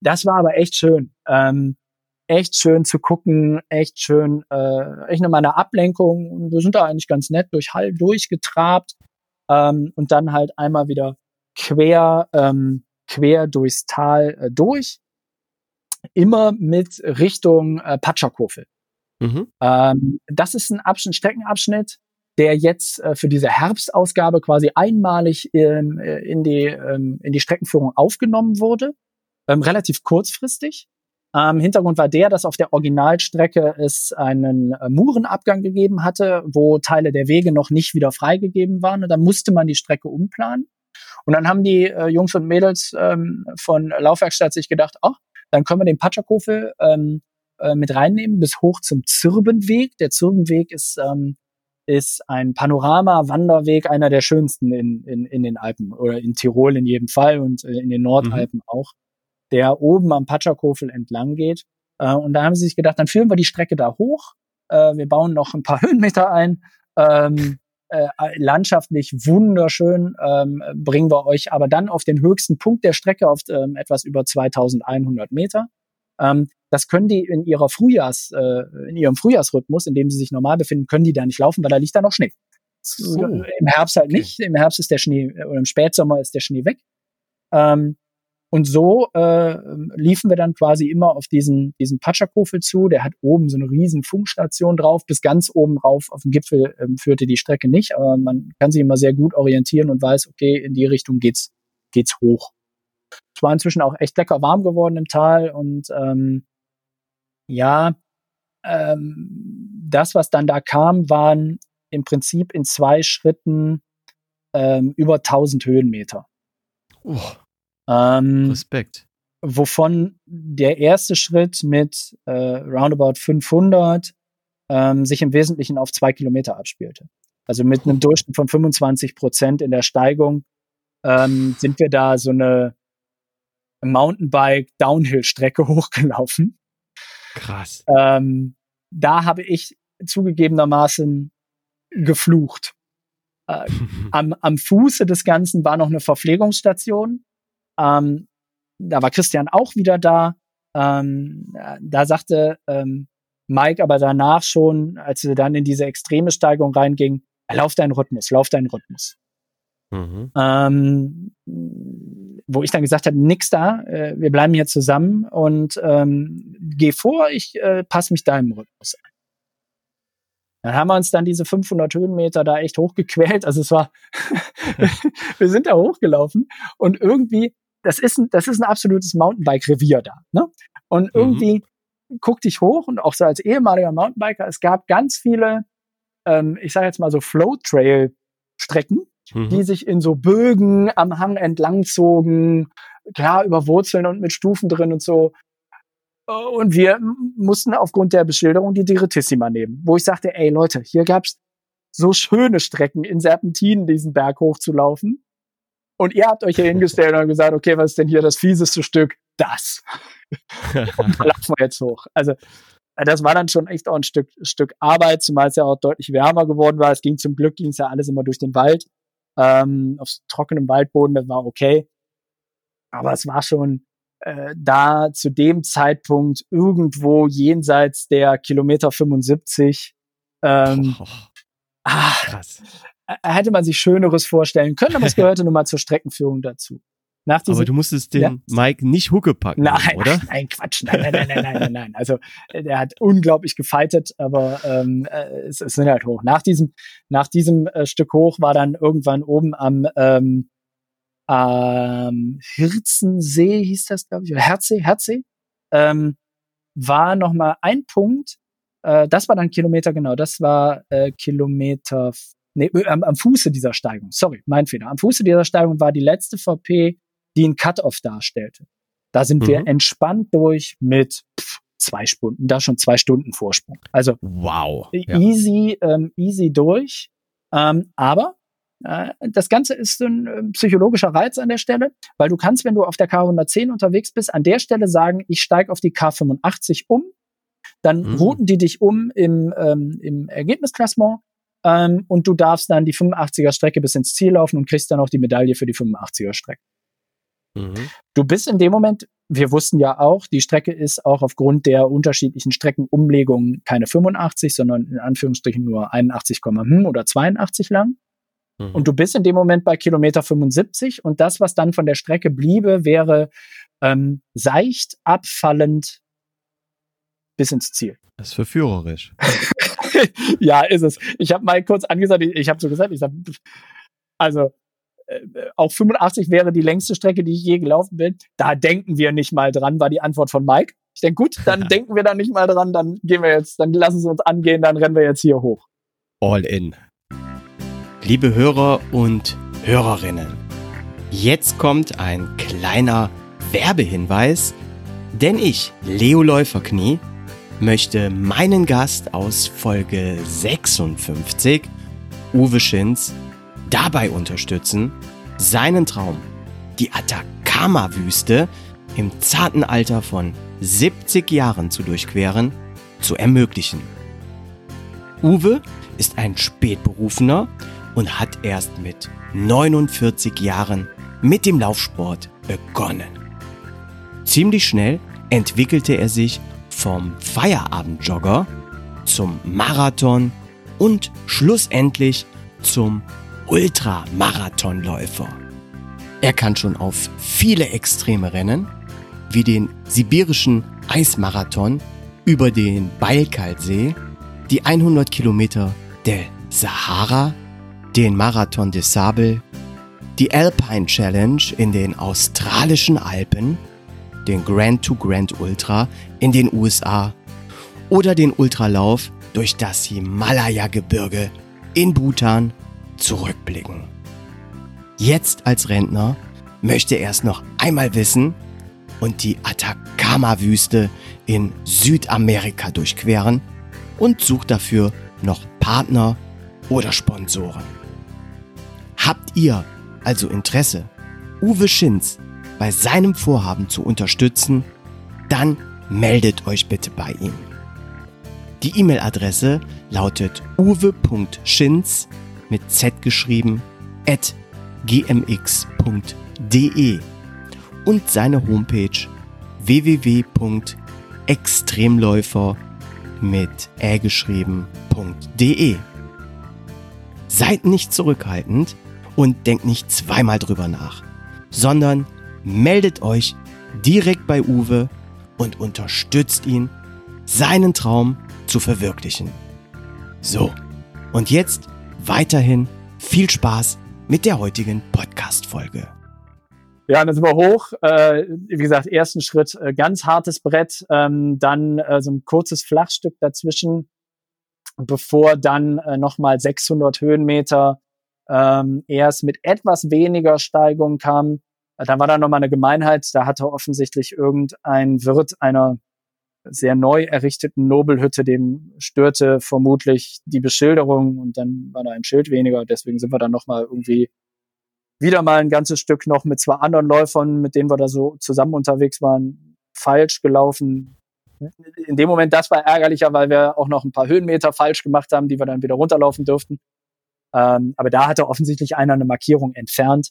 Das war aber echt schön. Ähm, echt schön zu gucken, echt schön, äh, echt nochmal eine Ablenkung. Und wir sind da eigentlich ganz nett durch Hall durchgetrabt ähm, und dann halt einmal wieder quer, ähm, quer durchs Tal äh, durch. Immer mit Richtung äh, Patscherkofel. Mhm. Ähm, das ist ein Abschnitt, Streckenabschnitt, der jetzt äh, für diese Herbstausgabe quasi einmalig in, äh, in, die, ähm, in die Streckenführung aufgenommen wurde. Ähm, relativ kurzfristig. Ähm, Hintergrund war der, dass auf der Originalstrecke es einen äh, Murenabgang gegeben hatte, wo Teile der Wege noch nicht wieder freigegeben waren. Und dann musste man die Strecke umplanen. Und dann haben die äh, Jungs und Mädels ähm, von Laufwerkstatt sich gedacht, ach, dann können wir den Patscherkofel ähm, äh, mit reinnehmen bis hoch zum Zirbenweg. Der Zirbenweg ist, ähm, ist ein Panorama-Wanderweg, einer der schönsten in, in, in den Alpen oder in Tirol in jedem Fall und äh, in den Nordalpen mhm. auch der oben am Patschakofel entlang geht. Äh, und da haben sie sich gedacht, dann führen wir die Strecke da hoch. Äh, wir bauen noch ein paar [LAUGHS] Höhenmeter ein. Ähm, äh, landschaftlich wunderschön, ähm, bringen wir euch aber dann auf den höchsten Punkt der Strecke auf ähm, etwas über 2100 Meter. Ähm, das können die in ihrer Frühjahrs, äh, in ihrem Frühjahrsrhythmus, in dem sie sich normal befinden, können die da nicht laufen, weil da liegt da noch Schnee. So. Im Herbst halt nicht. Im Herbst ist der Schnee, oder im Spätsommer ist der Schnee weg. Ähm, und so äh, liefen wir dann quasi immer auf diesen, diesen Patschakofel zu. Der hat oben so eine riesen Funkstation drauf. Bis ganz oben rauf auf dem Gipfel ähm, führte die Strecke nicht, aber man kann sich immer sehr gut orientieren und weiß, okay, in die Richtung geht's, geht's hoch. Es war inzwischen auch echt lecker warm geworden im Tal und ähm, ja, ähm, das, was dann da kam, waren im Prinzip in zwei Schritten ähm, über 1000 Höhenmeter. Oh. Ähm, Respekt. Wovon der erste Schritt mit äh, roundabout 500 ähm, sich im Wesentlichen auf zwei Kilometer abspielte. Also mit einem Durchschnitt von 25 Prozent in der Steigung ähm, sind wir da so eine Mountainbike-Downhill-Strecke [LAUGHS] hochgelaufen. Krass. Ähm, da habe ich zugegebenermaßen geflucht. Äh, [LAUGHS] am, am Fuße des Ganzen war noch eine Verpflegungsstation. Ähm, da war Christian auch wieder da. Ähm, da sagte ähm, Mike aber danach schon, als wir dann in diese extreme Steigung reinging, lauf deinen Rhythmus, lauf deinen Rhythmus. Mhm. Ähm, wo ich dann gesagt habe, nix da, äh, wir bleiben hier zusammen und ähm, geh vor, ich äh, passe mich deinem Rhythmus an. Dann haben wir uns dann diese 500 Höhenmeter da echt hochgequält. Also es war, [LAUGHS] [LAUGHS] wir sind da hochgelaufen und irgendwie, das ist ein, das ist ein absolutes Mountainbike-Revier da. Ne? Und mhm. irgendwie mhm. guckte ich hoch und auch so als ehemaliger Mountainbiker, es gab ganz viele, ähm, ich sage jetzt mal so Flow-Trail-Strecken, mhm. die sich in so Bögen am Hang entlang zogen, klar über Wurzeln und mit Stufen drin und so. Und wir mussten aufgrund der Beschilderung die Direttissima nehmen, wo ich sagte, ey Leute, hier gab's so schöne Strecken in Serpentinen diesen Berg hochzulaufen. Und ihr habt euch hier hingestellt und gesagt, okay, was ist denn hier das fieseste Stück? Das. [LAUGHS] und da laufen wir jetzt hoch. Also das war dann schon echt auch ein Stück, Stück Arbeit, zumal es ja auch deutlich wärmer geworden war. Es ging zum Glück, ging es ja alles immer durch den Wald, ähm, auf trockenem Waldboden, das war okay. Aber es war schon, äh, da zu dem Zeitpunkt irgendwo jenseits der Kilometer 75 ähm, oh, ah, krass. Hätte man sich Schöneres vorstellen können, aber es [LAUGHS] gehörte nun mal zur Streckenführung dazu. Nach aber du musstest den ja. Mike nicht Hucke packen, nein, oder? Nein, Quatsch, nein, nein, nein, nein, nein, nein, nein. Also äh, der hat unglaublich gefeitet, aber ähm, äh, es, es sind halt hoch. Nach diesem, nach diesem äh, Stück hoch war dann irgendwann oben am ähm, ähm, Hirzensee hieß das, glaube ich, oder Herzsee, Herzsee, ähm, war noch mal ein Punkt. Äh, das war dann Kilometer genau. Das war äh, Kilometer, nee, äh, am, am Fuße dieser Steigung. Sorry, mein Fehler. Am Fuße dieser Steigung war die letzte VP, die ein Cut-off darstellte. Da sind mhm. wir entspannt durch mit pff, zwei Stunden, da schon zwei Stunden Vorsprung. Also wow, easy, ja. ähm, easy durch. Ähm, aber äh, das Ganze ist ein äh, psychologischer Reiz an der Stelle, weil du kannst, wenn du auf der K110 unterwegs bist, an der Stelle sagen, ich steige auf die K85 um, dann mhm. routen die dich um im, ähm, im Ergebnisklassement ähm, und du darfst dann die 85er Strecke bis ins Ziel laufen und kriegst dann auch die Medaille für die 85er Strecke. Mhm. Du bist in dem Moment, wir wussten ja auch, die Strecke ist auch aufgrund der unterschiedlichen Streckenumlegungen keine 85, sondern in Anführungsstrichen nur 81, hm oder 82 lang. Mhm. Und du bist in dem Moment bei Kilometer 75 und das, was dann von der Strecke bliebe, wäre ähm, seicht abfallend bis ins Ziel. Das ist verführerisch. [LAUGHS] [LAUGHS] ja, ist es. Ich habe mal kurz angesagt, ich, ich habe so gesagt, ich sag, also äh, auch 85 wäre die längste Strecke, die ich je gelaufen bin. Da denken wir nicht mal dran, war die Antwort von Mike. Ich denke, gut, dann [LAUGHS] denken wir da nicht mal dran, dann gehen wir jetzt, dann lassen sie uns angehen, dann rennen wir jetzt hier hoch. All in. Liebe Hörer und Hörerinnen, jetzt kommt ein kleiner Werbehinweis, denn ich, Leo Läuferknie, möchte meinen Gast aus Folge 56, Uwe Schinz, dabei unterstützen, seinen Traum, die Atacama-Wüste im zarten Alter von 70 Jahren zu durchqueren, zu ermöglichen. Uwe ist ein Spätberufener und hat erst mit 49 Jahren mit dem Laufsport begonnen. Ziemlich schnell entwickelte er sich vom Feierabendjogger zum Marathon und schlussendlich zum Ultramarathonläufer. Er kann schon auf viele extreme Rennen, wie den sibirischen Eismarathon über den Baikal-See, die 100 Kilometer der Sahara den Marathon des Sable, die Alpine Challenge in den australischen Alpen, den Grand to Grand Ultra in den USA oder den Ultralauf durch das Himalaya-Gebirge in Bhutan zurückblicken. Jetzt als Rentner möchte er es noch einmal wissen und die Atacama-Wüste in Südamerika durchqueren und sucht dafür noch Partner oder Sponsoren. Habt ihr also Interesse, Uwe Schinz bei seinem Vorhaben zu unterstützen, dann meldet euch bitte bei ihm. Die E-Mail-Adresse lautet uwe.schinz mit z geschrieben at gmx.de und seine Homepage www.extremläufer mit ä geschrieben.de. Seid nicht zurückhaltend und denkt nicht zweimal drüber nach, sondern meldet euch direkt bei Uwe und unterstützt ihn, seinen Traum zu verwirklichen. So, und jetzt weiterhin viel Spaß mit der heutigen Podcast-Folge. Ja, dann sind wir hoch. Äh, wie gesagt, ersten Schritt, äh, ganz hartes Brett, ähm, dann äh, so ein kurzes Flachstück dazwischen, bevor dann äh, nochmal 600 Höhenmeter ähm, erst mit etwas weniger Steigung kam. Da war dann nochmal eine Gemeinheit, da hatte offensichtlich irgendein Wirt einer sehr neu errichteten Nobelhütte, dem störte vermutlich die Beschilderung und dann war da ein Schild weniger. Deswegen sind wir dann nochmal irgendwie wieder mal ein ganzes Stück noch mit zwei anderen Läufern, mit denen wir da so zusammen unterwegs waren, falsch gelaufen. In dem Moment, das war ärgerlicher, weil wir auch noch ein paar Höhenmeter falsch gemacht haben, die wir dann wieder runterlaufen durften. Ähm, aber da hatte offensichtlich einer eine Markierung entfernt.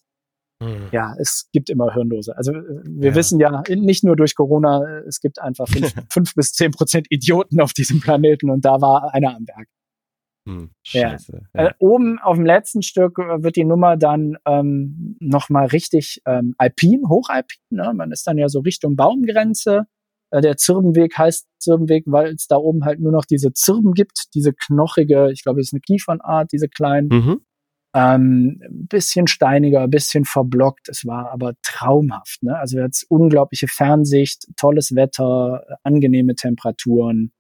Hm. Ja, es gibt immer Hirnlose. Also äh, wir ja. wissen ja, nicht nur durch Corona, es gibt einfach fünf, [LAUGHS] fünf bis zehn Prozent Idioten auf diesem Planeten und da war einer am Berg. Hm, scheiße. Ja. Ja. Äh, oben auf dem letzten Stück äh, wird die Nummer dann ähm, nochmal richtig ähm, alpin, hochalpin. Ne? Man ist dann ja so Richtung Baumgrenze. Äh, der Zirbenweg heißt Zirbenweg, weil es da oben halt nur noch diese Zirben gibt, diese knochige, ich glaube, es ist eine Kiefernart, diese kleinen. Mhm. Ähm, bisschen steiniger, bisschen verblockt. Es war aber traumhaft. Ne? Also jetzt unglaubliche Fernsicht, tolles Wetter, angenehme Temperaturen.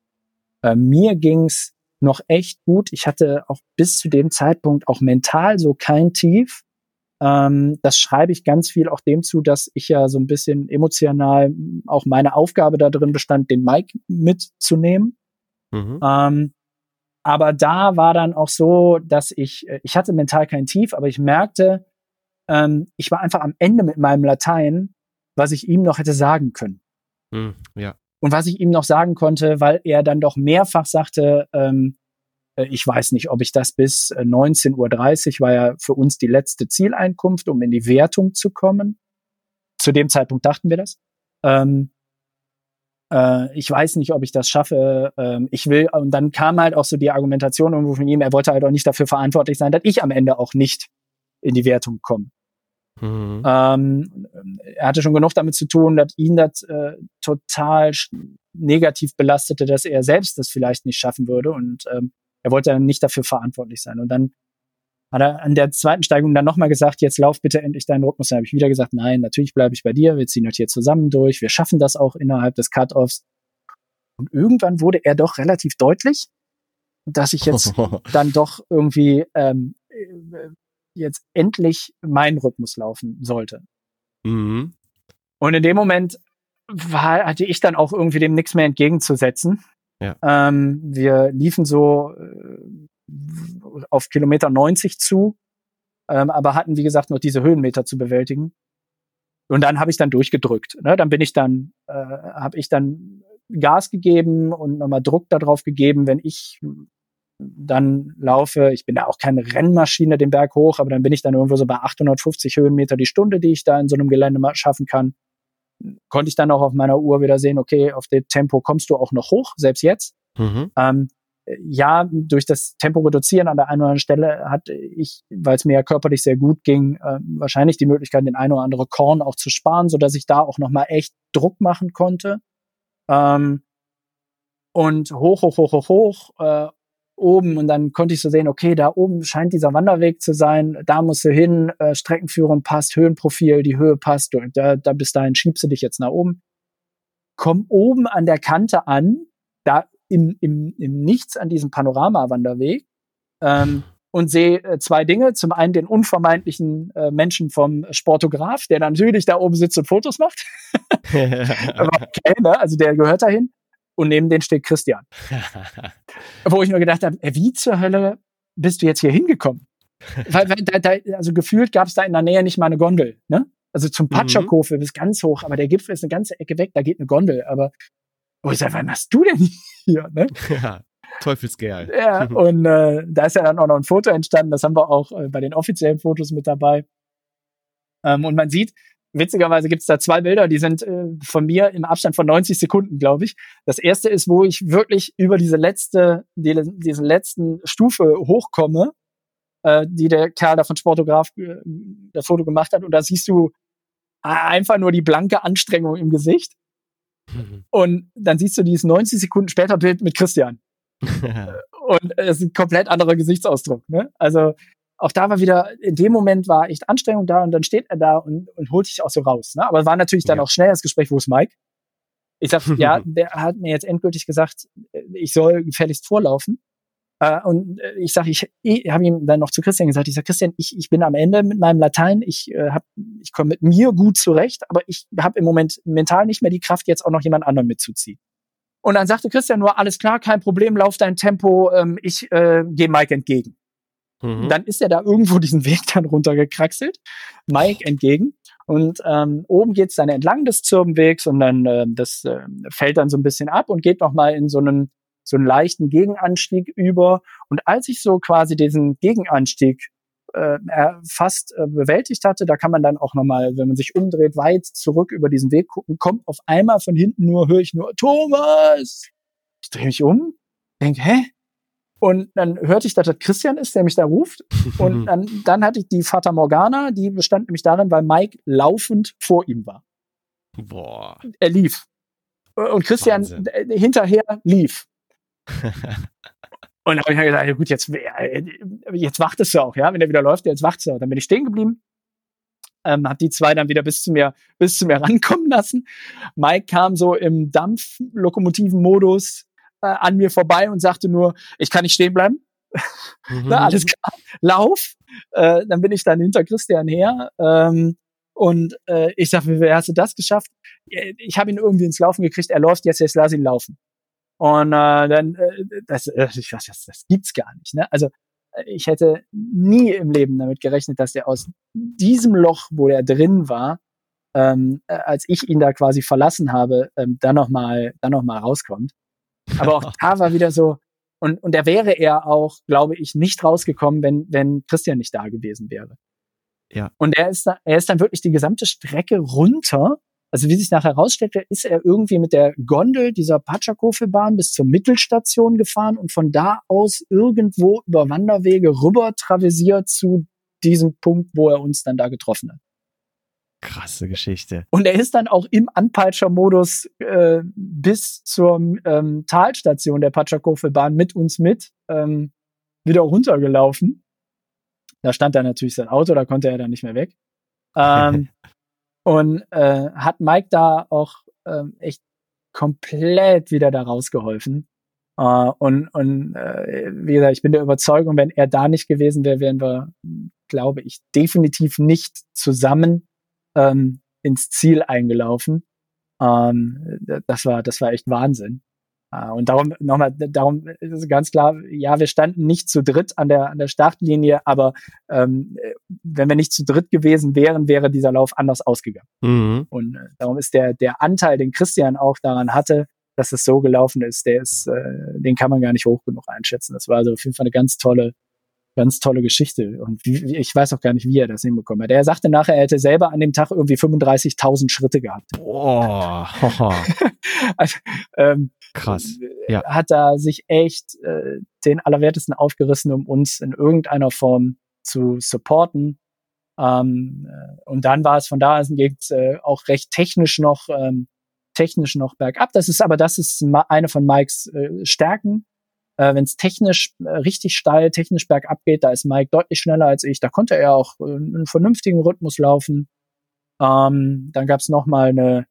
Äh, mir ging's noch echt gut. Ich hatte auch bis zu dem Zeitpunkt auch mental so kein Tief. Ähm, das schreibe ich ganz viel auch dem zu, dass ich ja so ein bisschen emotional auch meine Aufgabe da drin bestand, den Mike mitzunehmen. Mhm. Ähm, aber da war dann auch so, dass ich, äh, ich hatte mental kein Tief, aber ich merkte, ähm, ich war einfach am Ende mit meinem Latein, was ich ihm noch hätte sagen können. Hm, ja. Und was ich ihm noch sagen konnte, weil er dann doch mehrfach sagte, ähm, äh, ich weiß nicht, ob ich das bis 19.30 äh, Uhr, war ja für uns die letzte Zieleinkunft, um in die Wertung zu kommen. Zu dem Zeitpunkt dachten wir das. Ähm, äh, ich weiß nicht, ob ich das schaffe, ähm, ich will, und dann kam halt auch so die Argumentation irgendwo von ihm, er wollte halt auch nicht dafür verantwortlich sein, dass ich am Ende auch nicht in die Wertung komme. Mhm. Ähm, er hatte schon genug damit zu tun, dass ihn das äh, total negativ belastete, dass er selbst das vielleicht nicht schaffen würde und ähm, er wollte dann nicht dafür verantwortlich sein. Und dann hat er an der zweiten Steigung dann nochmal gesagt, jetzt lauf bitte endlich deinen Rhythmus. Dann habe ich wieder gesagt, nein, natürlich bleibe ich bei dir, wir ziehen das hier zusammen durch, wir schaffen das auch innerhalb des Cut-Offs. Und irgendwann wurde er doch relativ deutlich, dass ich jetzt [LAUGHS] dann doch irgendwie ähm, äh, jetzt endlich meinen Rhythmus laufen sollte. Mhm. Und in dem Moment war, hatte ich dann auch irgendwie dem nichts mehr entgegenzusetzen. Ja. Ähm, wir liefen so äh, auf Kilometer 90 zu, ähm, aber hatten, wie gesagt, noch diese Höhenmeter zu bewältigen. Und dann habe ich dann durchgedrückt. Ne? Dann bin ich dann, äh, habe ich dann Gas gegeben und nochmal Druck darauf gegeben, wenn ich dann laufe. Ich bin da auch keine Rennmaschine den Berg hoch, aber dann bin ich dann irgendwo so bei 850 Höhenmeter die Stunde, die ich da in so einem Gelände schaffen kann. Konnte ich dann auch auf meiner Uhr wieder sehen, okay, auf dem Tempo kommst du auch noch hoch, selbst jetzt. Mhm. Ähm, ja, durch das Tempo reduzieren an der einen oder anderen Stelle hatte ich, weil es mir ja körperlich sehr gut ging, äh, wahrscheinlich die Möglichkeit, den ein oder andere Korn auch zu sparen, so dass ich da auch nochmal echt Druck machen konnte. Ähm, und hoch, hoch, hoch, hoch, hoch, äh, oben und dann konnte ich so sehen, okay, da oben scheint dieser Wanderweg zu sein, da musst du hin, äh, Streckenführung passt, Höhenprofil, die Höhe passt, und da, da bis dahin schiebst du dich jetzt nach oben. Komm oben an der Kante an, da im, im, im Nichts an diesem Panoramawanderweg ähm, und sehe äh, zwei Dinge. Zum einen den unvermeintlichen äh, Menschen vom Sportograf, der natürlich da oben sitzt und Fotos macht. [LAUGHS] Aber okay, ne? Also der gehört dahin. Und neben denen steht Christian. [LAUGHS] Wo ich mir gedacht habe, wie zur Hölle bist du jetzt hier hingekommen? weil, weil da, da, also gefühlt gab es da in der Nähe nicht mal eine Gondel, ne? Also zum Patscherkofe mhm. bis ganz hoch, aber der Gipfel ist eine ganze Ecke weg, da geht eine Gondel, aber wo ich sage, was machst du denn hier, ne? [LAUGHS] Ja, Teufelskerl. Ja, und äh, da ist ja dann auch noch ein Foto entstanden, das haben wir auch äh, bei den offiziellen Fotos mit dabei. Ähm, und man sieht, witzigerweise gibt es da zwei Bilder, die sind äh, von mir im Abstand von 90 Sekunden, glaube ich. Das erste ist, wo ich wirklich über diese letzte, die, diese letzten Stufe hochkomme, äh, die der Kerl da von Sportograf äh, das Foto gemacht hat. Und da siehst du einfach nur die blanke Anstrengung im Gesicht. Mhm. Und dann siehst du dieses 90 Sekunden später Bild mit Christian. [LAUGHS] und es ist ein komplett anderer Gesichtsausdruck. Ne? Also auch da war wieder, in dem Moment war echt Anstrengung da und dann steht er da und, und holt sich auch so raus. Ne? Aber war natürlich dann ja. auch schnell das Gespräch, wo ist Mike? Ich sag, ja, [LAUGHS] der hat mir jetzt endgültig gesagt, ich soll gefährlichst vorlaufen. Äh, und äh, ich sage, ich, ich habe ihm dann noch zu Christian gesagt, ich sage, Christian, ich, ich bin am Ende mit meinem Latein, ich, äh, hab, ich komme mit mir gut zurecht, aber ich habe im Moment mental nicht mehr die Kraft, jetzt auch noch jemand anderen mitzuziehen. Und dann sagte Christian nur, alles klar, kein Problem, lauf dein Tempo, ähm, ich äh, gehe Mike entgegen. Mhm. Dann ist er da irgendwo [LAUGHS] diesen Weg dann runtergekraxelt, Mike entgegen. Und ähm, oben geht's dann entlang des Zirbenwegs und dann äh, das äh, fällt dann so ein bisschen ab und geht nochmal in so einen so einen leichten Gegenanstieg über. Und als ich so quasi diesen Gegenanstieg äh, fast äh, bewältigt hatte, da kann man dann auch nochmal, wenn man sich umdreht, weit zurück über diesen Weg gucken, kommt auf einmal von hinten nur, höre ich nur, Thomas! Ich drehe mich um, denke, hä? Und dann hörte ich, dass das Christian ist, der mich da ruft. Und [LAUGHS] dann, dann hatte ich die Fata Morgana, die bestand nämlich darin, weil Mike laufend vor ihm war. Boah. Er lief. Und Christian Wahnsinn. hinterher lief. Und dann habe ich halt gesagt, ja gut, jetzt, äh, jetzt wartest du auch, ja, wenn er wieder läuft, jetzt wartest du. Dann bin ich stehen geblieben, ähm, habe die zwei dann wieder bis zu mir, bis zu mir [LAUGHS] rankommen lassen. Mike kam so im Dampflokomotiven-Modus äh, an mir vorbei und sagte nur, ich kann nicht stehen bleiben. Mhm. [LAUGHS] Na, alles klar, lauf. Äh, dann bin ich dann hinter Christian her. Ähm, und äh, ich sage, wie hast du das geschafft? Ich habe ihn irgendwie ins Laufen gekriegt, er läuft jetzt, jetzt lass ihn laufen. Und äh, dann, äh, das, äh, ich weiß, das, das gibt's gar nicht. Ne? Also äh, ich hätte nie im Leben damit gerechnet, dass der aus diesem Loch, wo der drin war, ähm, äh, als ich ihn da quasi verlassen habe, ähm, dann noch mal, dann noch mal rauskommt. Aber auch [LAUGHS] da war wieder so und und er wäre er auch, glaube ich, nicht rausgekommen, wenn wenn Christian nicht da gewesen wäre. Ja. Und er ist da, er ist dann wirklich die gesamte Strecke runter also wie sich nachher herausstellte, ist er irgendwie mit der Gondel dieser Patschakofe-Bahn bis zur Mittelstation gefahren und von da aus irgendwo über Wanderwege rüber traversiert zu diesem Punkt, wo er uns dann da getroffen hat. Krasse Geschichte. Und er ist dann auch im Anpeitscher-Modus äh, bis zur ähm, Talstation der Patschakofe-Bahn mit uns mit ähm, wieder runtergelaufen. Da stand dann natürlich sein Auto, da konnte er dann nicht mehr weg. [LAUGHS] Ähm, Und äh, hat Mike da auch ähm, echt komplett wieder da rausgeholfen. Uh, und und äh, wie gesagt, ich bin der Überzeugung, wenn er da nicht gewesen wäre, wären wir, glaube ich, definitiv nicht zusammen ähm, ins Ziel eingelaufen. Ähm, das war, das war echt Wahnsinn. Uh, und darum nochmal, darum ist ganz klar, ja, wir standen nicht zu dritt an der an der Startlinie, aber ähm, wenn wir nicht zu dritt gewesen wären, wäre dieser Lauf anders ausgegangen. Mhm. Und äh, darum ist der der Anteil, den Christian auch daran hatte, dass es so gelaufen ist, der ist, äh, den kann man gar nicht hoch genug einschätzen. Das war also auf jeden Fall eine ganz tolle ganz tolle Geschichte. Und wie, ich weiß auch gar nicht, wie er das hinbekommen hat. Er sagte nachher, er hätte selber an dem Tag irgendwie 35.000 Schritte gehabt. Boah. [LAUGHS] also, ähm, Krass. Ja. Hat da sich echt äh, den Allerwertesten aufgerissen, um uns in irgendeiner Form zu supporten. Ähm, äh, und dann war es von da an geht äh, auch recht technisch noch ähm, technisch noch bergab. Das ist aber das ist eine von Mikes äh, Stärken. Äh, Wenn es technisch äh, richtig steil, technisch bergab geht, da ist Mike deutlich schneller als ich. Da konnte er auch äh, einen vernünftigen Rhythmus laufen. Ähm, dann gab es noch mal eine,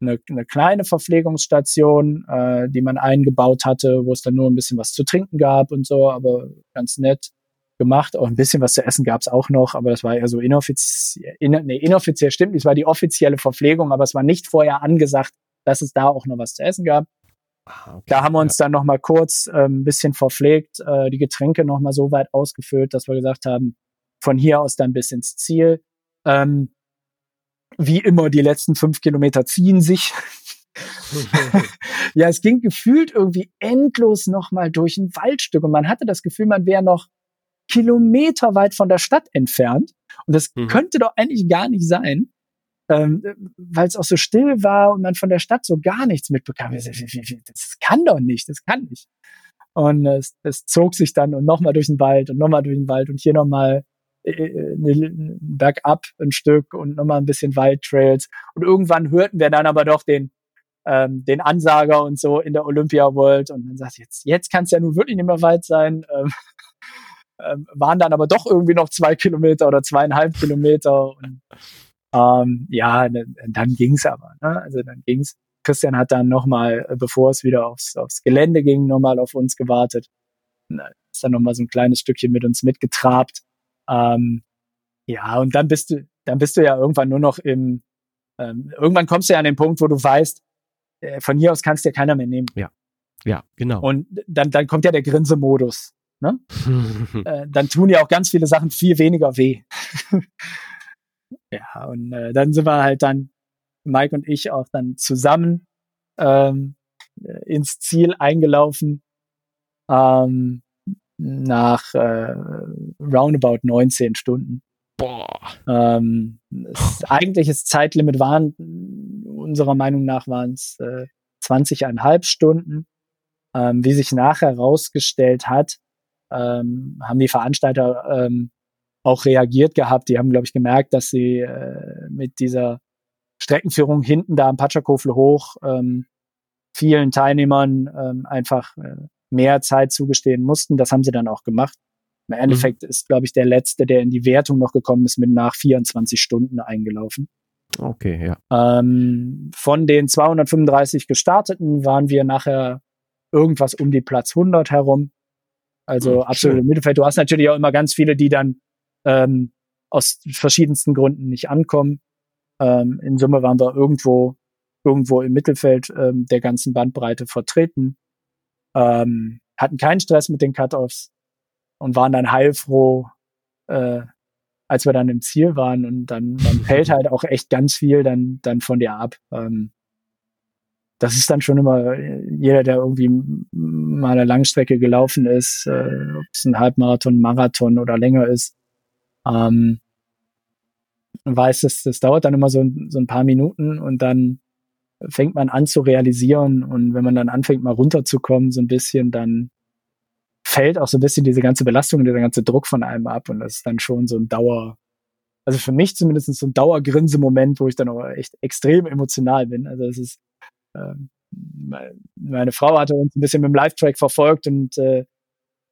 eine, eine kleine Verpflegungsstation, äh, die man eingebaut hatte, wo es dann nur ein bisschen was zu trinken gab und so, aber ganz nett gemacht. Auch ein bisschen was zu essen gab es auch noch, aber das war eher so inoffiziell, in, nee, inoffiziell stimmt, es war die offizielle Verpflegung, aber es war nicht vorher angesagt, dass es da auch noch was zu essen gab. Ah, okay, da haben wir uns ja. dann noch mal kurz äh, ein bisschen verpflegt, äh, die Getränke noch mal so weit ausgefüllt, dass wir gesagt haben, von hier aus dann bis ins Ziel. Ähm, wie immer, die letzten fünf Kilometer ziehen sich. [LAUGHS] ja, es ging gefühlt irgendwie endlos nochmal durch ein Waldstück und man hatte das Gefühl, man wäre noch kilometerweit von der Stadt entfernt. Und das mhm. könnte doch eigentlich gar nicht sein, ähm, weil es auch so still war und man von der Stadt so gar nichts mitbekam. Das kann doch nicht, das kann nicht. Und es, es zog sich dann und nochmal durch den Wald und nochmal durch den Wald und hier nochmal äh, äh bergab ein Stück und nochmal ein bisschen Waldtrails. Und irgendwann hörten wir dann aber doch den, ähm, den Ansager und so in der Olympia World und dann sagt jetzt, jetzt kann es ja nun wirklich nicht mehr weit sein. Ähm, [LAUGHS] ähm, waren dann aber doch irgendwie noch zwei Kilometer oder zweieinhalb Kilometer und ähm, ja, dann ging's aber. Ne? Also dann ging's. Christian hat dann nochmal, äh, bevor es wieder aufs, aufs Gelände ging, nochmal auf uns gewartet. Ist dann nochmal so ein kleines Stückchen mit uns mitgetrabt. Ähm, ja, und dann bist du, dann bist du ja irgendwann nur noch im, ähm, irgendwann kommst du ja an den Punkt, wo du weißt, äh, von hier aus kannst dir keiner mehr nehmen. Ja. Ja, genau. Und dann, dann kommt ja der Grinsemodus. Ne? [LAUGHS] äh, dann tun ja auch ganz viele Sachen viel weniger weh. [LAUGHS] ja, und äh, dann sind wir halt dann, Mike und ich auch dann zusammen ähm, ins Ziel eingelaufen. Ähm, nach äh, roundabout 19 Stunden. Boah. Ähm, das eigentliches Zeitlimit waren, unserer Meinung nach waren es äh, 20,5 Stunden. Ähm, wie sich nachher herausgestellt hat, ähm, haben die Veranstalter ähm, auch reagiert gehabt. Die haben, glaube ich, gemerkt, dass sie äh, mit dieser Streckenführung hinten da am Patschakofel hoch ähm, vielen Teilnehmern ähm, einfach äh, mehr Zeit zugestehen mussten. Das haben sie dann auch gemacht. Im Endeffekt mhm. ist, glaube ich, der letzte, der in die Wertung noch gekommen ist, mit nach 24 Stunden eingelaufen. Okay, ja. Ähm, von den 235 Gestarteten waren wir nachher irgendwas um die Platz 100 herum. Also mhm, absolut im Mittelfeld. Du hast natürlich auch immer ganz viele, die dann ähm, aus verschiedensten Gründen nicht ankommen. Ähm, in Summe waren wir irgendwo irgendwo im Mittelfeld ähm, der ganzen Bandbreite vertreten, ähm, hatten keinen Stress mit den Cutoffs und waren dann heilfroh, äh, als wir dann im Ziel waren und dann, dann [LAUGHS] fällt halt auch echt ganz viel dann, dann von dir ab. Ähm, das ist dann schon immer jeder, der irgendwie mal eine Langstrecke gelaufen ist, äh, ob es ein Halbmarathon, Marathon oder länger ist, ähm, weiß, dass das dauert dann immer so, so ein paar Minuten und dann fängt man an zu realisieren und wenn man dann anfängt mal runterzukommen so ein bisschen, dann fällt auch so ein bisschen diese ganze Belastung, dieser ganze Druck von einem ab und das ist dann schon so ein Dauer, also für mich zumindest so ein Dauergrinse-Moment, wo ich dann auch echt extrem emotional bin. Also es ist ähm, meine Frau hatte uns ein bisschen mit dem Live-Track verfolgt und äh,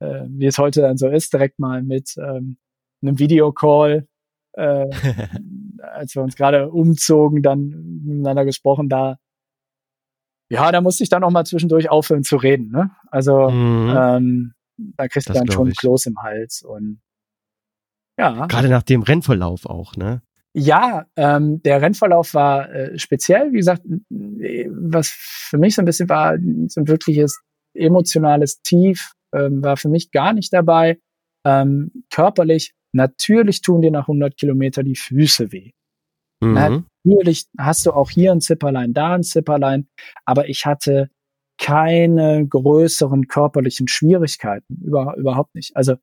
äh, wie es heute dann so ist, direkt mal mit ähm, einem Videocall, äh, [LAUGHS] als wir uns gerade umzogen, dann miteinander gesprochen, da ja, da musste ich dann auch mal zwischendurch aufhören zu reden. Ne? Also mhm. ähm, da kriegst du dann schon Kloß im Hals und ja. Gerade nach dem Rennverlauf auch, ne? Ja, ähm, der Rennverlauf war äh, speziell. Wie gesagt, was für mich so ein bisschen war, so ein wirkliches emotionales Tief ähm, war für mich gar nicht dabei. Ähm, körperlich, natürlich tun dir nach 100 Kilometer die Füße weh. Mhm. Natürlich hast du auch hier ein Zipperlein, da ein Zipperlein, aber ich hatte keine größeren körperlichen Schwierigkeiten, über, überhaupt nicht. Also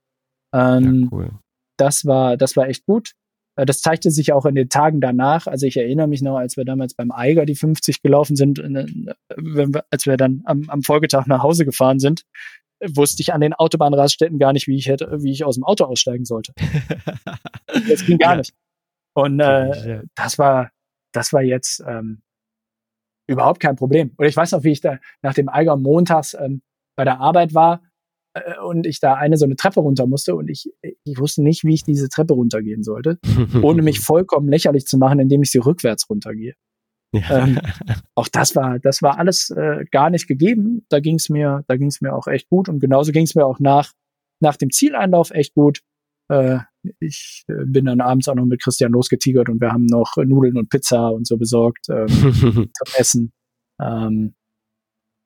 ähm, ja, cool. das war das war echt gut. Äh, das zeigte sich auch in den Tagen danach. Also ich erinnere mich noch, als wir damals beim Eiger die 50 gelaufen sind, äh, als wir dann am, am Folgetag nach Hause gefahren sind, wusste ich an den Autobahnraststätten gar nicht, wie ich hätte, wie ich aus dem Auto aussteigen sollte. [LAUGHS] das ging gar ja. nicht. Und äh, das war, das war jetzt ähm, überhaupt kein Problem. Und ich weiß noch, wie ich da nach dem Eiger montags ähm, bei der Arbeit war äh, und ich da eine so eine Treppe runter musste und ich, ich wusste nicht, wie ich diese Treppe runtergehen sollte, [LAUGHS] ohne mich vollkommen lächerlich zu machen, indem ich sie rückwärts runtergehe. Ja. Ähm, [LAUGHS] auch das war, das war alles äh, gar nicht gegeben. Da ging es mir, da ging es mir auch echt gut und genauso ging es mir auch nach nach dem Zieleinlauf echt gut. Äh, ich äh, bin dann abends auch noch mit Christian losgetigert und wir haben noch Nudeln und Pizza und so besorgt ähm, [LAUGHS] zum Essen. Ähm,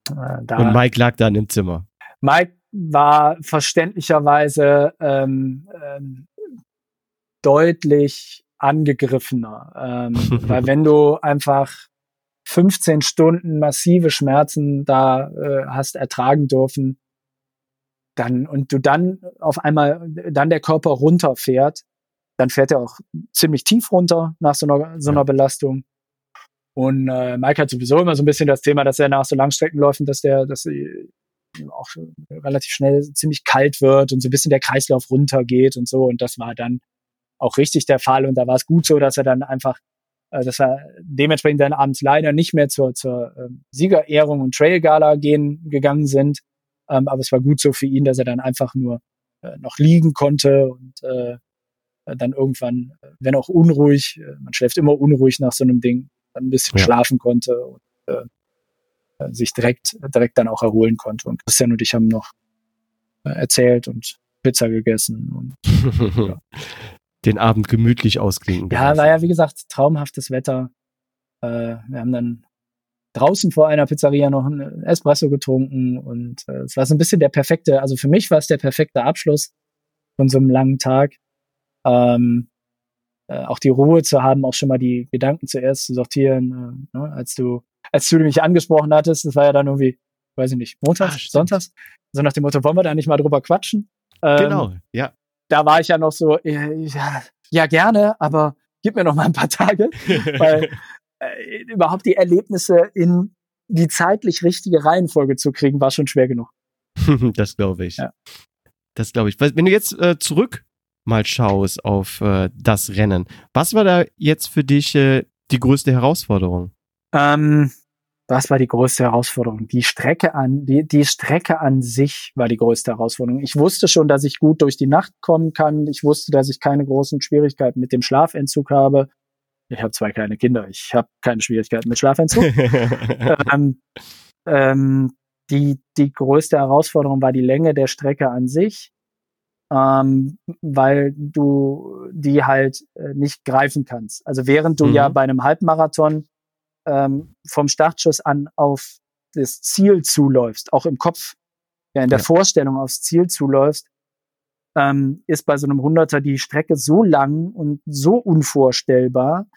Äh, da, und Mike lag dann im Zimmer. Mike war verständlicherweise ähm, ähm, deutlich angegriffener. Ähm, [LAUGHS] weil wenn du einfach 15 Stunden massive Schmerzen da äh, hast ertragen dürfen, dann und du dann auf einmal dann der Körper runterfährt, dann fährt er auch ziemlich tief runter nach so einer, so einer Belastung. Und äh, Mike hat sowieso immer so ein bisschen das Thema, dass er nach so Langstreckenläufen, dass der, dass auch relativ schnell ziemlich kalt wird und so ein bisschen der Kreislauf runtergeht und so. Und das war dann auch richtig der Fall. Und da war es gut so, dass er dann einfach, äh, dass er dementsprechend dann abends leider nicht mehr zur, zur äh, Siegerehrung und Trail-Gala gehen, gegangen sind. Ähm, aber es war gut so für ihn, dass er dann einfach nur äh, noch liegen konnte und äh, dann irgendwann, wenn auch unruhig, äh, man schläft immer unruhig nach so einem Ding, dann ein bisschen ja. schlafen konnte und äh, sich direkt, direkt dann auch erholen konnte. Und Christian und ich haben noch äh, erzählt und Pizza gegessen und [LAUGHS] ja. Den Abend gemütlich ausklingen. Ja, war ja wie gesagt traumhaftes Wetter. Äh, wir haben dann draußen vor einer Pizzeria noch ein Espresso getrunken und äh, es war so ein bisschen der perfekte, also für mich war es der perfekte Abschluss von so einem langen Tag. Ähm, äh, auch die Ruhe zu haben, auch schon mal die Gedanken zuerst zu sortieren, äh, ne, als du, als du mich angesprochen hattest, das war ja dann irgendwie, weiß ich nicht, montags, ah, sonntags, so nach dem Motto, wollen wir da nicht mal drüber quatschen? Ähm, genau, ja. Da war ich ja noch so, äh, ja, ja, gerne, aber gib mir noch mal ein paar Tage, [LAUGHS] weil äh, überhaupt die Erlebnisse in die zeitlich richtige Reihenfolge zu kriegen, war schon schwer genug. [LAUGHS] das glaube ich. Ja. Das glaube ich. Wenn du jetzt äh, zurück mal schaust auf äh, das Rennen, was war da jetzt für dich äh, die größte Herausforderung? Ähm, was war die größte Herausforderung? Die Strecke an, die, die Strecke an sich war die größte Herausforderung. Ich wusste schon, dass ich gut durch die Nacht kommen kann. Ich wusste, dass ich keine großen Schwierigkeiten mit dem Schlafentzug habe. Ich habe zwei kleine Kinder. Ich habe keine Schwierigkeiten mit Schlafentzug. [LAUGHS] ähm, ähm, die, die größte Herausforderung war die Länge der Strecke an sich ähm, weil du die halt äh, nicht greifen kannst. Also während du mhm. ja bei einem Halbmarathon ähm, vom Startschuss an auf das Ziel zuläufst, auch im Kopf, ja in der ja. Vorstellung aufs Ziel zuläufst, ähm, ist bei so einem Hunderter die Strecke so lang und so unvorstellbar,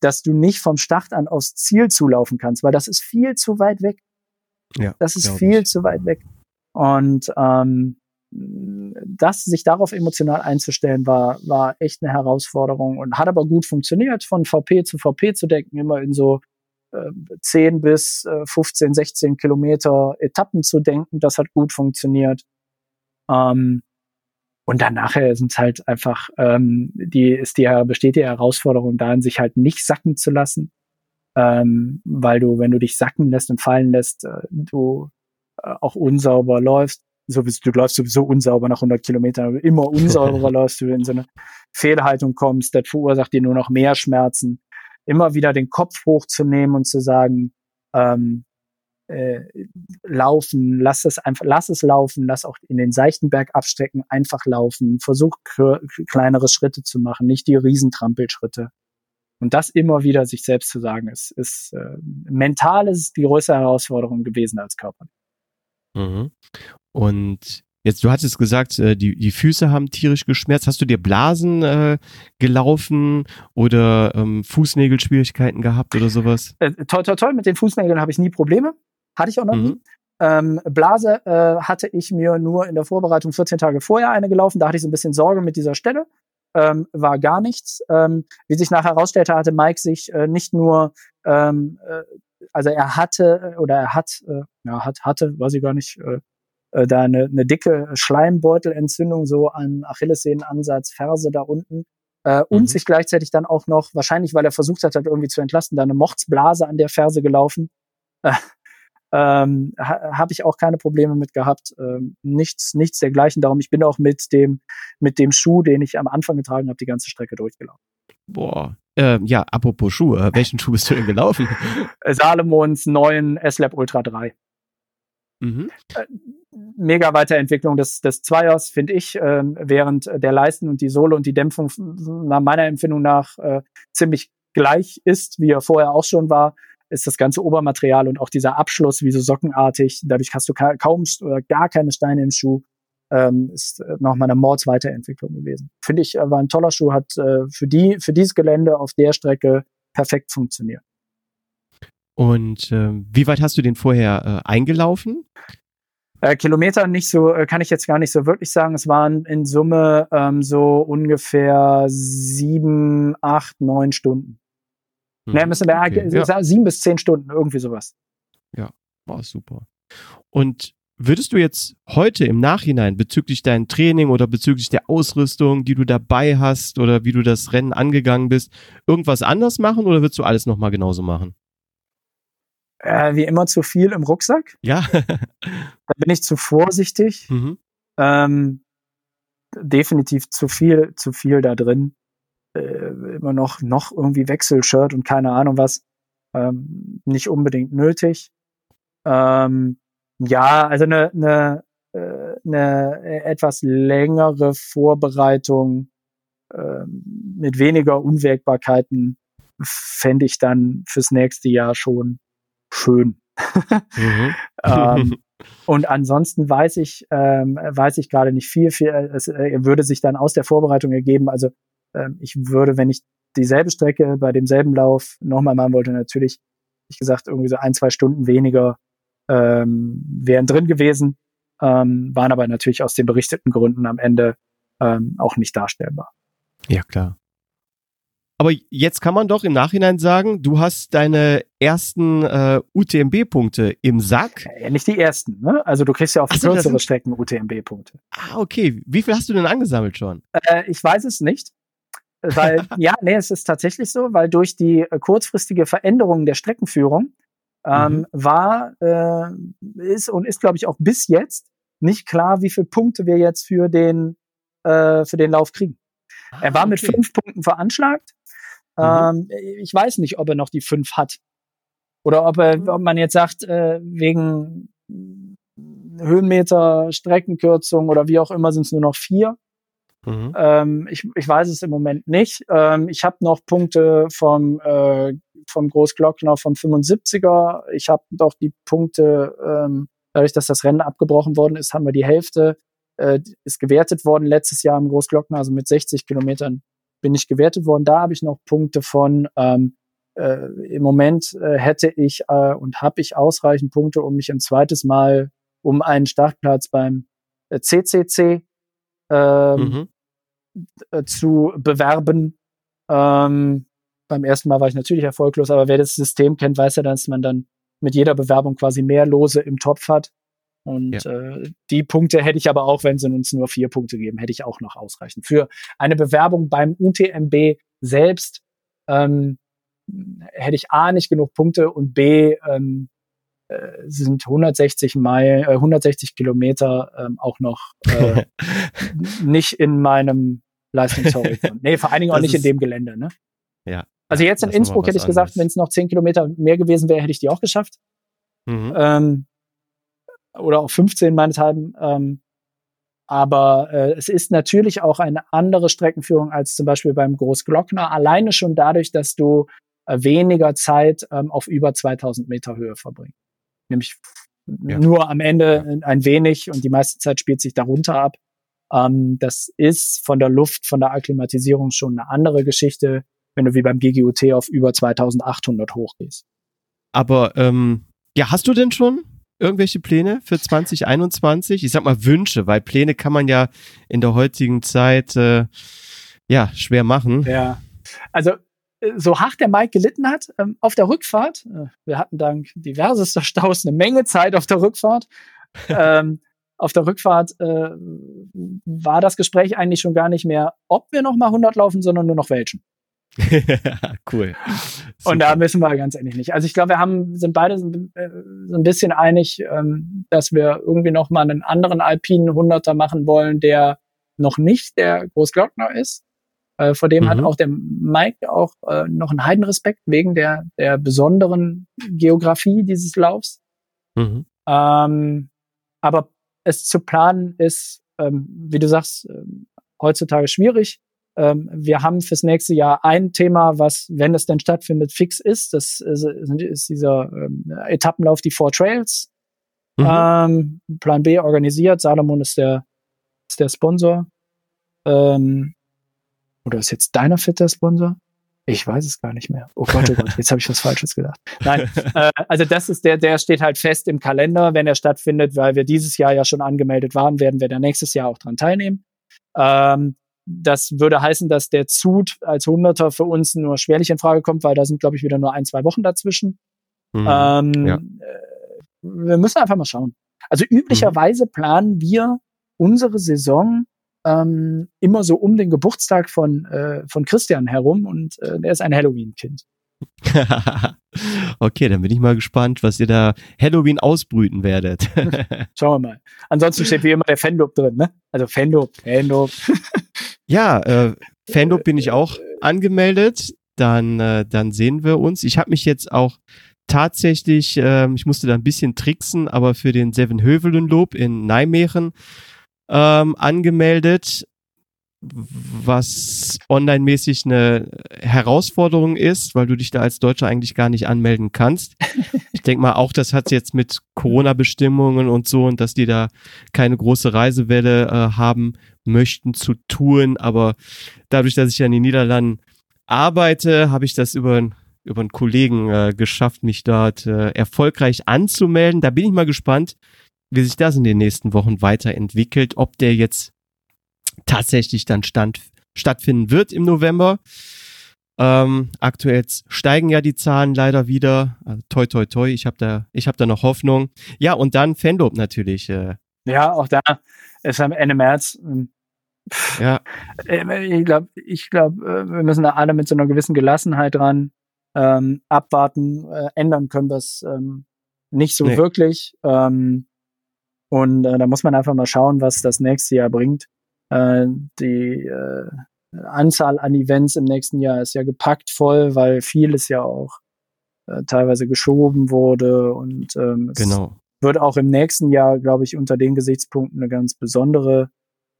dass du nicht vom Start an aufs Ziel zulaufen kannst, weil das ist viel zu weit weg. Ja, das ist viel ich. zu weit weg. Und ähm, das, sich darauf emotional einzustellen, war, war echt eine Herausforderung und hat aber gut funktioniert, von VP zu VP zu denken, immer in so äh, 10 bis äh, 15, 16 Kilometer Etappen zu denken. Das hat gut funktioniert. Ähm, und dann nachher sind es halt einfach, ähm, die, ist die, besteht die Herausforderung darin, sich halt nicht sacken zu lassen. Ähm, weil du, wenn du dich sacken lässt und fallen lässt, äh, du äh, auch unsauber läufst sowieso, du läufst sowieso unsauber nach 100 Kilometern, immer unsauberer [LAUGHS] läufst du in so eine Fehlhaltung kommst, das verursacht dir nur noch mehr Schmerzen. Immer wieder den Kopf hochzunehmen und zu sagen, ähm, äh, laufen, lass es einfach, lass es laufen, lass auch in den seichten Berg abstecken, einfach laufen, versuch kleinere Schritte zu machen, nicht die Riesentrampelschritte. Und das immer wieder sich selbst zu sagen, ist, ist äh, mental ist die größte Herausforderung gewesen als Körper. Mhm. Und jetzt, du hattest gesagt, äh, die, die Füße haben tierisch geschmerzt. Hast du dir Blasen äh, gelaufen oder ähm, Fußnägelschwierigkeiten gehabt oder sowas? Äh, toll, toll, toll. Mit den Fußnägeln habe ich nie Probleme. Hatte ich auch noch mhm. nie. Ähm, Blase äh, hatte ich mir nur in der Vorbereitung 14 Tage vorher eine gelaufen. Da hatte ich so ein bisschen Sorge mit dieser Stelle. Ähm, war gar nichts. Ähm, wie sich nachher herausstellte, hatte Mike sich äh, nicht nur, ähm, äh, also er hatte oder er hat, äh, ja, hat, hatte, weiß ich gar nicht, äh, äh, da eine, eine dicke Schleimbeutelentzündung so an Achillessehnenansatz, Ferse da unten. Äh, mhm. Und sich gleichzeitig dann auch noch, wahrscheinlich weil er versucht hat, halt irgendwie zu entlasten, da eine Mordsblase an der Ferse gelaufen. Äh, [LAUGHS] ähm, ha, habe ich auch keine Probleme mit gehabt. Ähm, nichts, nichts dergleichen. Darum, ich bin auch mit dem, mit dem Schuh, den ich am Anfang getragen habe, die ganze Strecke durchgelaufen. Boah. Ähm, ja, apropos Schuh, äh, welchen [LAUGHS] Schuh bist du denn gelaufen? Salomons neuen S-Lab Ultra 3. Mhm. Äh, mega Weiterentwicklung des, des Zweiers, finde ich, äh, während der Leisten und die Sohle und die Dämpfung nach meiner Empfindung nach äh, ziemlich gleich ist, wie er vorher auch schon war, ist das ganze Obermaterial und auch dieser Abschluss wie so sockenartig. Dadurch hast du ka kaum oder gar keine Steine im Schuh. Ähm, ist äh, nochmal eine Mordsweiterentwicklung gewesen. Finde ich, äh, war ein toller Schuh, hat äh, für die, für dieses Gelände auf der Strecke perfekt funktioniert. Und äh, wie weit hast du den vorher äh, eingelaufen? Äh, Kilometer nicht so, äh, kann ich jetzt gar nicht so wirklich sagen. Es waren in Summe ähm, so ungefähr sieben, acht, neun Stunden. Hm. Ne, müssen wir okay, ja. sieben bis zehn Stunden, irgendwie sowas. Ja, war super. Und würdest du jetzt heute im Nachhinein bezüglich dein Training oder bezüglich der Ausrüstung, die du dabei hast oder wie du das Rennen angegangen bist, irgendwas anders machen oder würdest du alles nochmal genauso machen? Äh, wie immer zu viel im Rucksack. Ja. da bin ich zu vorsichtig. Mhm. Ähm, definitiv zu viel, zu viel da drin. Äh, immer noch, noch irgendwie Wechselshirt und keine Ahnung was. Ähm, nicht unbedingt nötig. Ähm, ja, also eine, eine, äh, eine etwas längere Vorbereitung äh, mit weniger Unwägbarkeiten fände ich dann fürs nächste Jahr schon schön. Mhm. [LAUGHS] ähm, [LAUGHS] und ansonsten weiß ich, ähm, weiß ich gerade nicht viel, viel es äh, würde sich dann aus der Vorbereitung ergeben. Also ähm, ich würde, wenn ich dieselbe Strecke bei demselben Lauf nochmal machen wollte, natürlich, wie gesagt, irgendwie so ein, zwei Stunden weniger ähm, wären drin gewesen, ähm, waren aber natürlich aus den berichteten Gründen am Ende ähm, auch nicht darstellbar. Ja, klar. Aber jetzt kann man doch im Nachhinein sagen, du hast deine ersten äh, UTMB-Punkte im Sack. Ja, nicht die ersten, ne? Also du kriegst ja auf so, kürzere Strecken UTMB-Punkte. Ah, okay. Wie viel hast du denn angesammelt schon? Äh, ich weiß es nicht. Weil, [LAUGHS] ja, nee, es ist tatsächlich so, weil durch die äh, kurzfristige Veränderung der Streckenführung ähm, mhm. war, äh, ist und ist, glaube ich, auch bis jetzt nicht klar, wie viele Punkte wir jetzt für den, äh, für den Lauf kriegen. Ah, er war okay. mit fünf Punkten veranschlagt. Mhm. Ähm, ich weiß nicht, ob er noch die fünf hat. Oder ob, er, ob man jetzt sagt, äh, wegen Höhenmeter, Streckenkürzung oder wie auch immer sind es nur noch vier. Mhm. Ähm, ich, ich weiß es im Moment nicht. Ähm, ich habe noch Punkte vom, äh, vom Großglockner vom 75er. Ich habe doch die Punkte, ähm, dadurch, dass das Rennen abgebrochen worden ist, haben wir die Hälfte, äh, ist gewertet worden letztes Jahr im Großglockner, also mit 60 Kilometern bin ich gewertet worden. Da habe ich noch Punkte von. Ähm, äh, Im Moment äh, hätte ich äh, und habe ich ausreichend Punkte, um mich ein zweites Mal um einen Startplatz beim äh, CCC ähm, mhm. Äh, zu bewerben. Ähm, beim ersten Mal war ich natürlich erfolglos, aber wer das System kennt, weiß ja, dass man dann mit jeder Bewerbung quasi mehr Lose im Topf hat. Und ja. äh, die Punkte hätte ich aber auch, wenn sie uns nur vier Punkte geben, hätte ich auch noch ausreichend. Für eine Bewerbung beim UTMB selbst ähm, hätte ich A nicht genug Punkte und B ähm, äh, sind 160 Meilen, äh, 160 Kilometer ähm, auch noch äh, [LAUGHS] nicht in meinem Leistungshorizont. [LAUGHS] nee, vor allen Dingen auch nicht in dem Gelände. Ne? Ja. Also jetzt in Innsbruck hätte ich gesagt, wenn es noch 10 Kilometer mehr gewesen wäre, hätte ich die auch geschafft. Mhm. Ähm, oder auch 15 meinethalben. Ähm, aber äh, es ist natürlich auch eine andere Streckenführung als zum Beispiel beim Großglockner, alleine schon dadurch, dass du äh, weniger Zeit ähm, auf über 2000 Meter Höhe verbringst. Nämlich ja. nur am Ende ein wenig und die meiste Zeit spielt sich darunter ab. Ähm, das ist von der Luft, von der Akklimatisierung schon eine andere Geschichte, wenn du wie beim GGUT auf über 2800 hochgehst. Aber ähm, ja, hast du denn schon irgendwelche Pläne für 2021? Ich sag mal Wünsche, weil Pläne kann man ja in der heutigen Zeit äh, ja schwer machen. Ja, also äh, so hart der Mike gelitten hat, ähm, auf der Rückfahrt, äh, wir hatten dank diversester Staus eine Menge Zeit auf der Rückfahrt. [LAUGHS] ähm, auf der Rückfahrt äh, war das Gespräch eigentlich schon gar nicht mehr, ob wir noch mal 100 laufen, sondern nur noch welchen. [LAUGHS] cool. Super. Und da müssen wir ganz ehrlich nicht. Also ich glaube, wir haben, sind beide so ein äh, bisschen einig, ähm, dass wir irgendwie noch mal einen anderen alpinen Hunderter machen wollen, der noch nicht der Großglockner ist. Äh, vor dem mhm. hat auch der Mike auch äh, noch einen Heidenrespekt wegen der, der besonderen Geografie dieses Laufs. Mhm. Ähm, aber es zu planen ist, ähm, wie du sagst, heutzutage schwierig. Ähm, wir haben fürs nächste Jahr ein Thema, was, wenn es denn stattfindet, fix ist. Das ist, ist dieser ähm, Etappenlauf, die Four Trails. Mhm. Ähm, Plan B organisiert. Salomon ist der, ist der Sponsor. Ähm, oder ist jetzt deiner Fit der Sponsor? Ich weiß es gar nicht mehr. Oh Gott, oh Gott, [LAUGHS] jetzt habe ich was Falsches gedacht. Nein, [LAUGHS] äh, also das ist der, der steht halt fest im Kalender, wenn er stattfindet, weil wir dieses Jahr ja schon angemeldet waren, werden wir da nächstes Jahr auch dran teilnehmen. Ähm, das würde heißen, dass der Zut als Hunderter für uns nur schwerlich in Frage kommt, weil da sind, glaube ich, wieder nur ein, zwei Wochen dazwischen. Mhm, ähm, ja. Äh, wir müssen einfach mal schauen. Also üblicherweise mhm. planen wir unsere Saison ähm, immer so um den Geburtstag von, äh, von Christian herum und äh, der ist ein Halloween-Kind. [LAUGHS] okay, dann bin ich mal gespannt, was ihr da Halloween ausbrüten werdet. [LAUGHS] Schauen wir mal. Ansonsten steht wie immer der Fanlob drin, ne? Also Fanlob, Fanlob. [LAUGHS] ja, äh, Fanlob bin ich auch angemeldet. Dann, äh, dann sehen wir uns. Ich habe mich jetzt auch tatsächlich, äh, ich musste da ein bisschen tricksen, aber für den Seven Hövelen Lob in Nijmegen ähm, angemeldet, was online-mäßig eine Herausforderung ist, weil du dich da als Deutscher eigentlich gar nicht anmelden kannst. Ich denke mal, auch das hat jetzt mit Corona-Bestimmungen und so und dass die da keine große Reisewelle äh, haben möchten zu tun. Aber dadurch, dass ich ja in den Niederlanden arbeite, habe ich das über über einen Kollegen äh, geschafft, mich dort äh, erfolgreich anzumelden. Da bin ich mal gespannt, wie sich das in den nächsten Wochen weiterentwickelt, ob der jetzt tatsächlich dann stand, stattfinden wird im November. Ähm, aktuell steigen ja die Zahlen leider wieder. Also, toi, toi, toi. Ich habe da, ich habe da noch Hoffnung. Ja, und dann Fandom natürlich. Äh. Ja, auch da ist am Ende März. Ähm, ja. Ich glaube, ich glaube, äh, wir müssen da alle mit so einer gewissen Gelassenheit dran ähm, abwarten. Äh, ändern können wir es ähm, nicht so nee. wirklich. Ähm, und äh, da muss man einfach mal schauen, was das nächste Jahr bringt. Äh, die äh, Anzahl an Events im nächsten Jahr ist ja gepackt voll, weil vieles ja auch äh, teilweise geschoben wurde und ähm, genau. es wird auch im nächsten Jahr, glaube ich, unter den Gesichtspunkten eine ganz besondere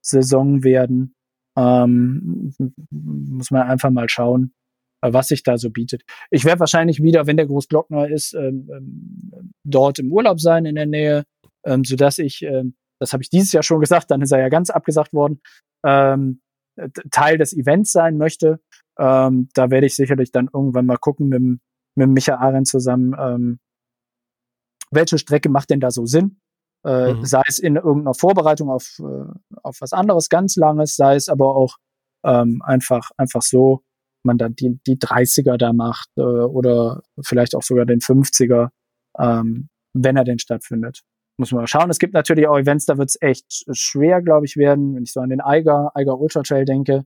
Saison werden. Ähm, muss man einfach mal schauen, äh, was sich da so bietet. Ich werde wahrscheinlich wieder, wenn der Großglockner ist, ähm, ähm, dort im Urlaub sein in der Nähe ähm, sodass ich, ähm, das habe ich dieses Jahr schon gesagt, dann ist er ja ganz abgesagt worden, ähm, Teil des Events sein möchte. Ähm, da werde ich sicherlich dann irgendwann mal gucken mit, mit Micha Arendt zusammen, ähm, welche Strecke macht denn da so Sinn? Äh, mhm. Sei es in irgendeiner Vorbereitung auf, äh, auf was anderes ganz Langes, sei es aber auch ähm, einfach, einfach so, man dann die, die 30er da macht äh, oder vielleicht auch sogar den 50er, ähm, wenn er denn stattfindet muss man mal schauen. Es gibt natürlich auch Events, da wird es echt schwer, glaube ich, werden, wenn ich so an den Eiger, Eiger Ultra Trail denke,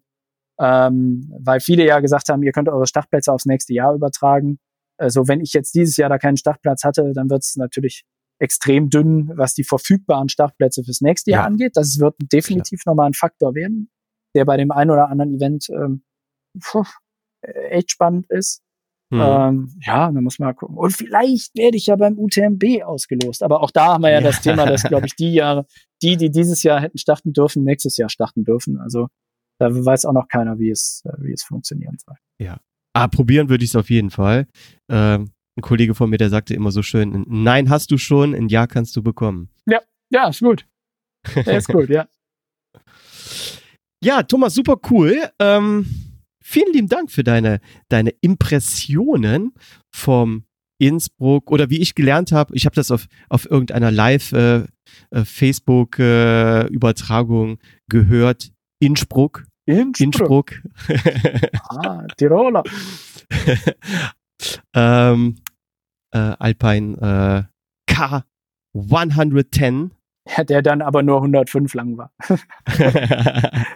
ähm, weil viele ja gesagt haben, ihr könnt eure Startplätze aufs nächste Jahr übertragen. Also wenn ich jetzt dieses Jahr da keinen Startplatz hatte, dann wird es natürlich extrem dünn, was die verfügbaren Startplätze fürs nächste Jahr ja. angeht. Das wird definitiv ja. nochmal ein Faktor werden, der bei dem einen oder anderen Event ähm, puh, echt spannend ist. Mhm. Ähm, ja, dann muss man mal gucken. Und vielleicht werde ich ja beim UTMB ausgelost. Aber auch da haben wir ja, ja. das Thema, dass, glaube ich, die Jahre, die, die dieses Jahr hätten starten dürfen, nächstes Jahr starten dürfen. Also da weiß auch noch keiner, wie es, wie es funktionieren soll. Ja. Ah, probieren würde ich es auf jeden Fall. Ähm, ein Kollege von mir, der sagte immer so schön, nein hast du schon, ein Ja kannst du bekommen. Ja, ja, ist gut. Der ist gut, ja. [LAUGHS] Ja, Thomas, super cool. Ähm, vielen lieben Dank für deine, deine Impressionen vom Innsbruck oder wie ich gelernt habe, ich habe das auf, auf irgendeiner Live-Facebook-Übertragung äh, äh, gehört. Innsbruck. Innsbruck. Innsbruck. [LAUGHS] ah, Tiroler. [LAUGHS] ähm, äh, Alpine äh, K110. Ja, der dann aber nur 105 lang war. [LAUGHS]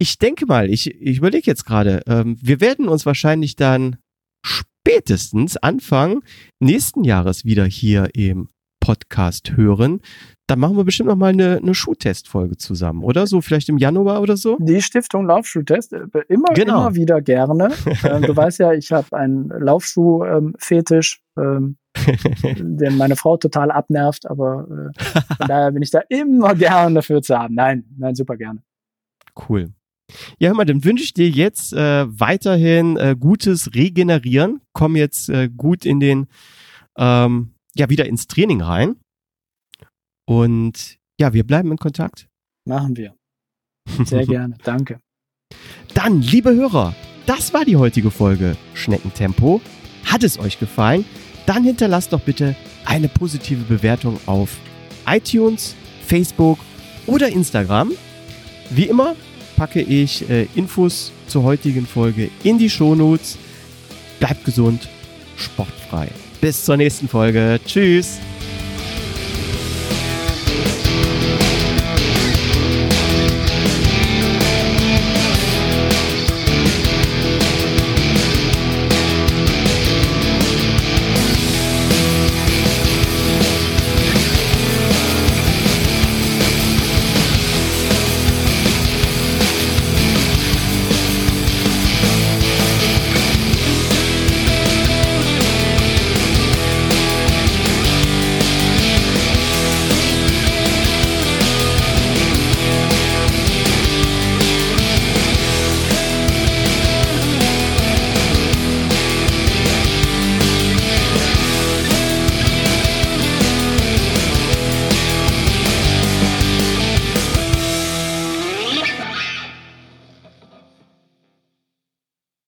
ich denke mal, ich, ich überlege jetzt gerade, ähm, wir werden uns wahrscheinlich dann spätestens Anfang nächsten Jahres wieder hier im Podcast hören. Dann machen wir bestimmt noch mal eine, eine Schuhtestfolge zusammen, oder? So vielleicht im Januar oder so? Die Stiftung Laufschuhtest, äh, immer, genau. immer wieder gerne. [LAUGHS] ähm, du weißt ja, ich habe einen Laufschuh-Fetisch, ähm, [LAUGHS] den meine Frau total abnervt, aber äh, von daher bin ich da immer [LAUGHS] gerne dafür zu haben. Nein, nein, super gerne. Cool. Ja, hör mal, dann wünsche ich dir jetzt äh, weiterhin äh, gutes Regenerieren. Komm jetzt äh, gut in den, ähm, ja, wieder ins Training rein. Und ja, wir bleiben in Kontakt. Machen wir. Sehr [LAUGHS] gerne. Danke. Dann, liebe Hörer, das war die heutige Folge Schneckentempo. Hat es euch gefallen? Dann hinterlasst doch bitte eine positive Bewertung auf iTunes, Facebook oder Instagram. Wie immer packe ich äh, Infos zur heutigen Folge in die Shownotes. Bleibt gesund, sportfrei. Bis zur nächsten Folge. Tschüss.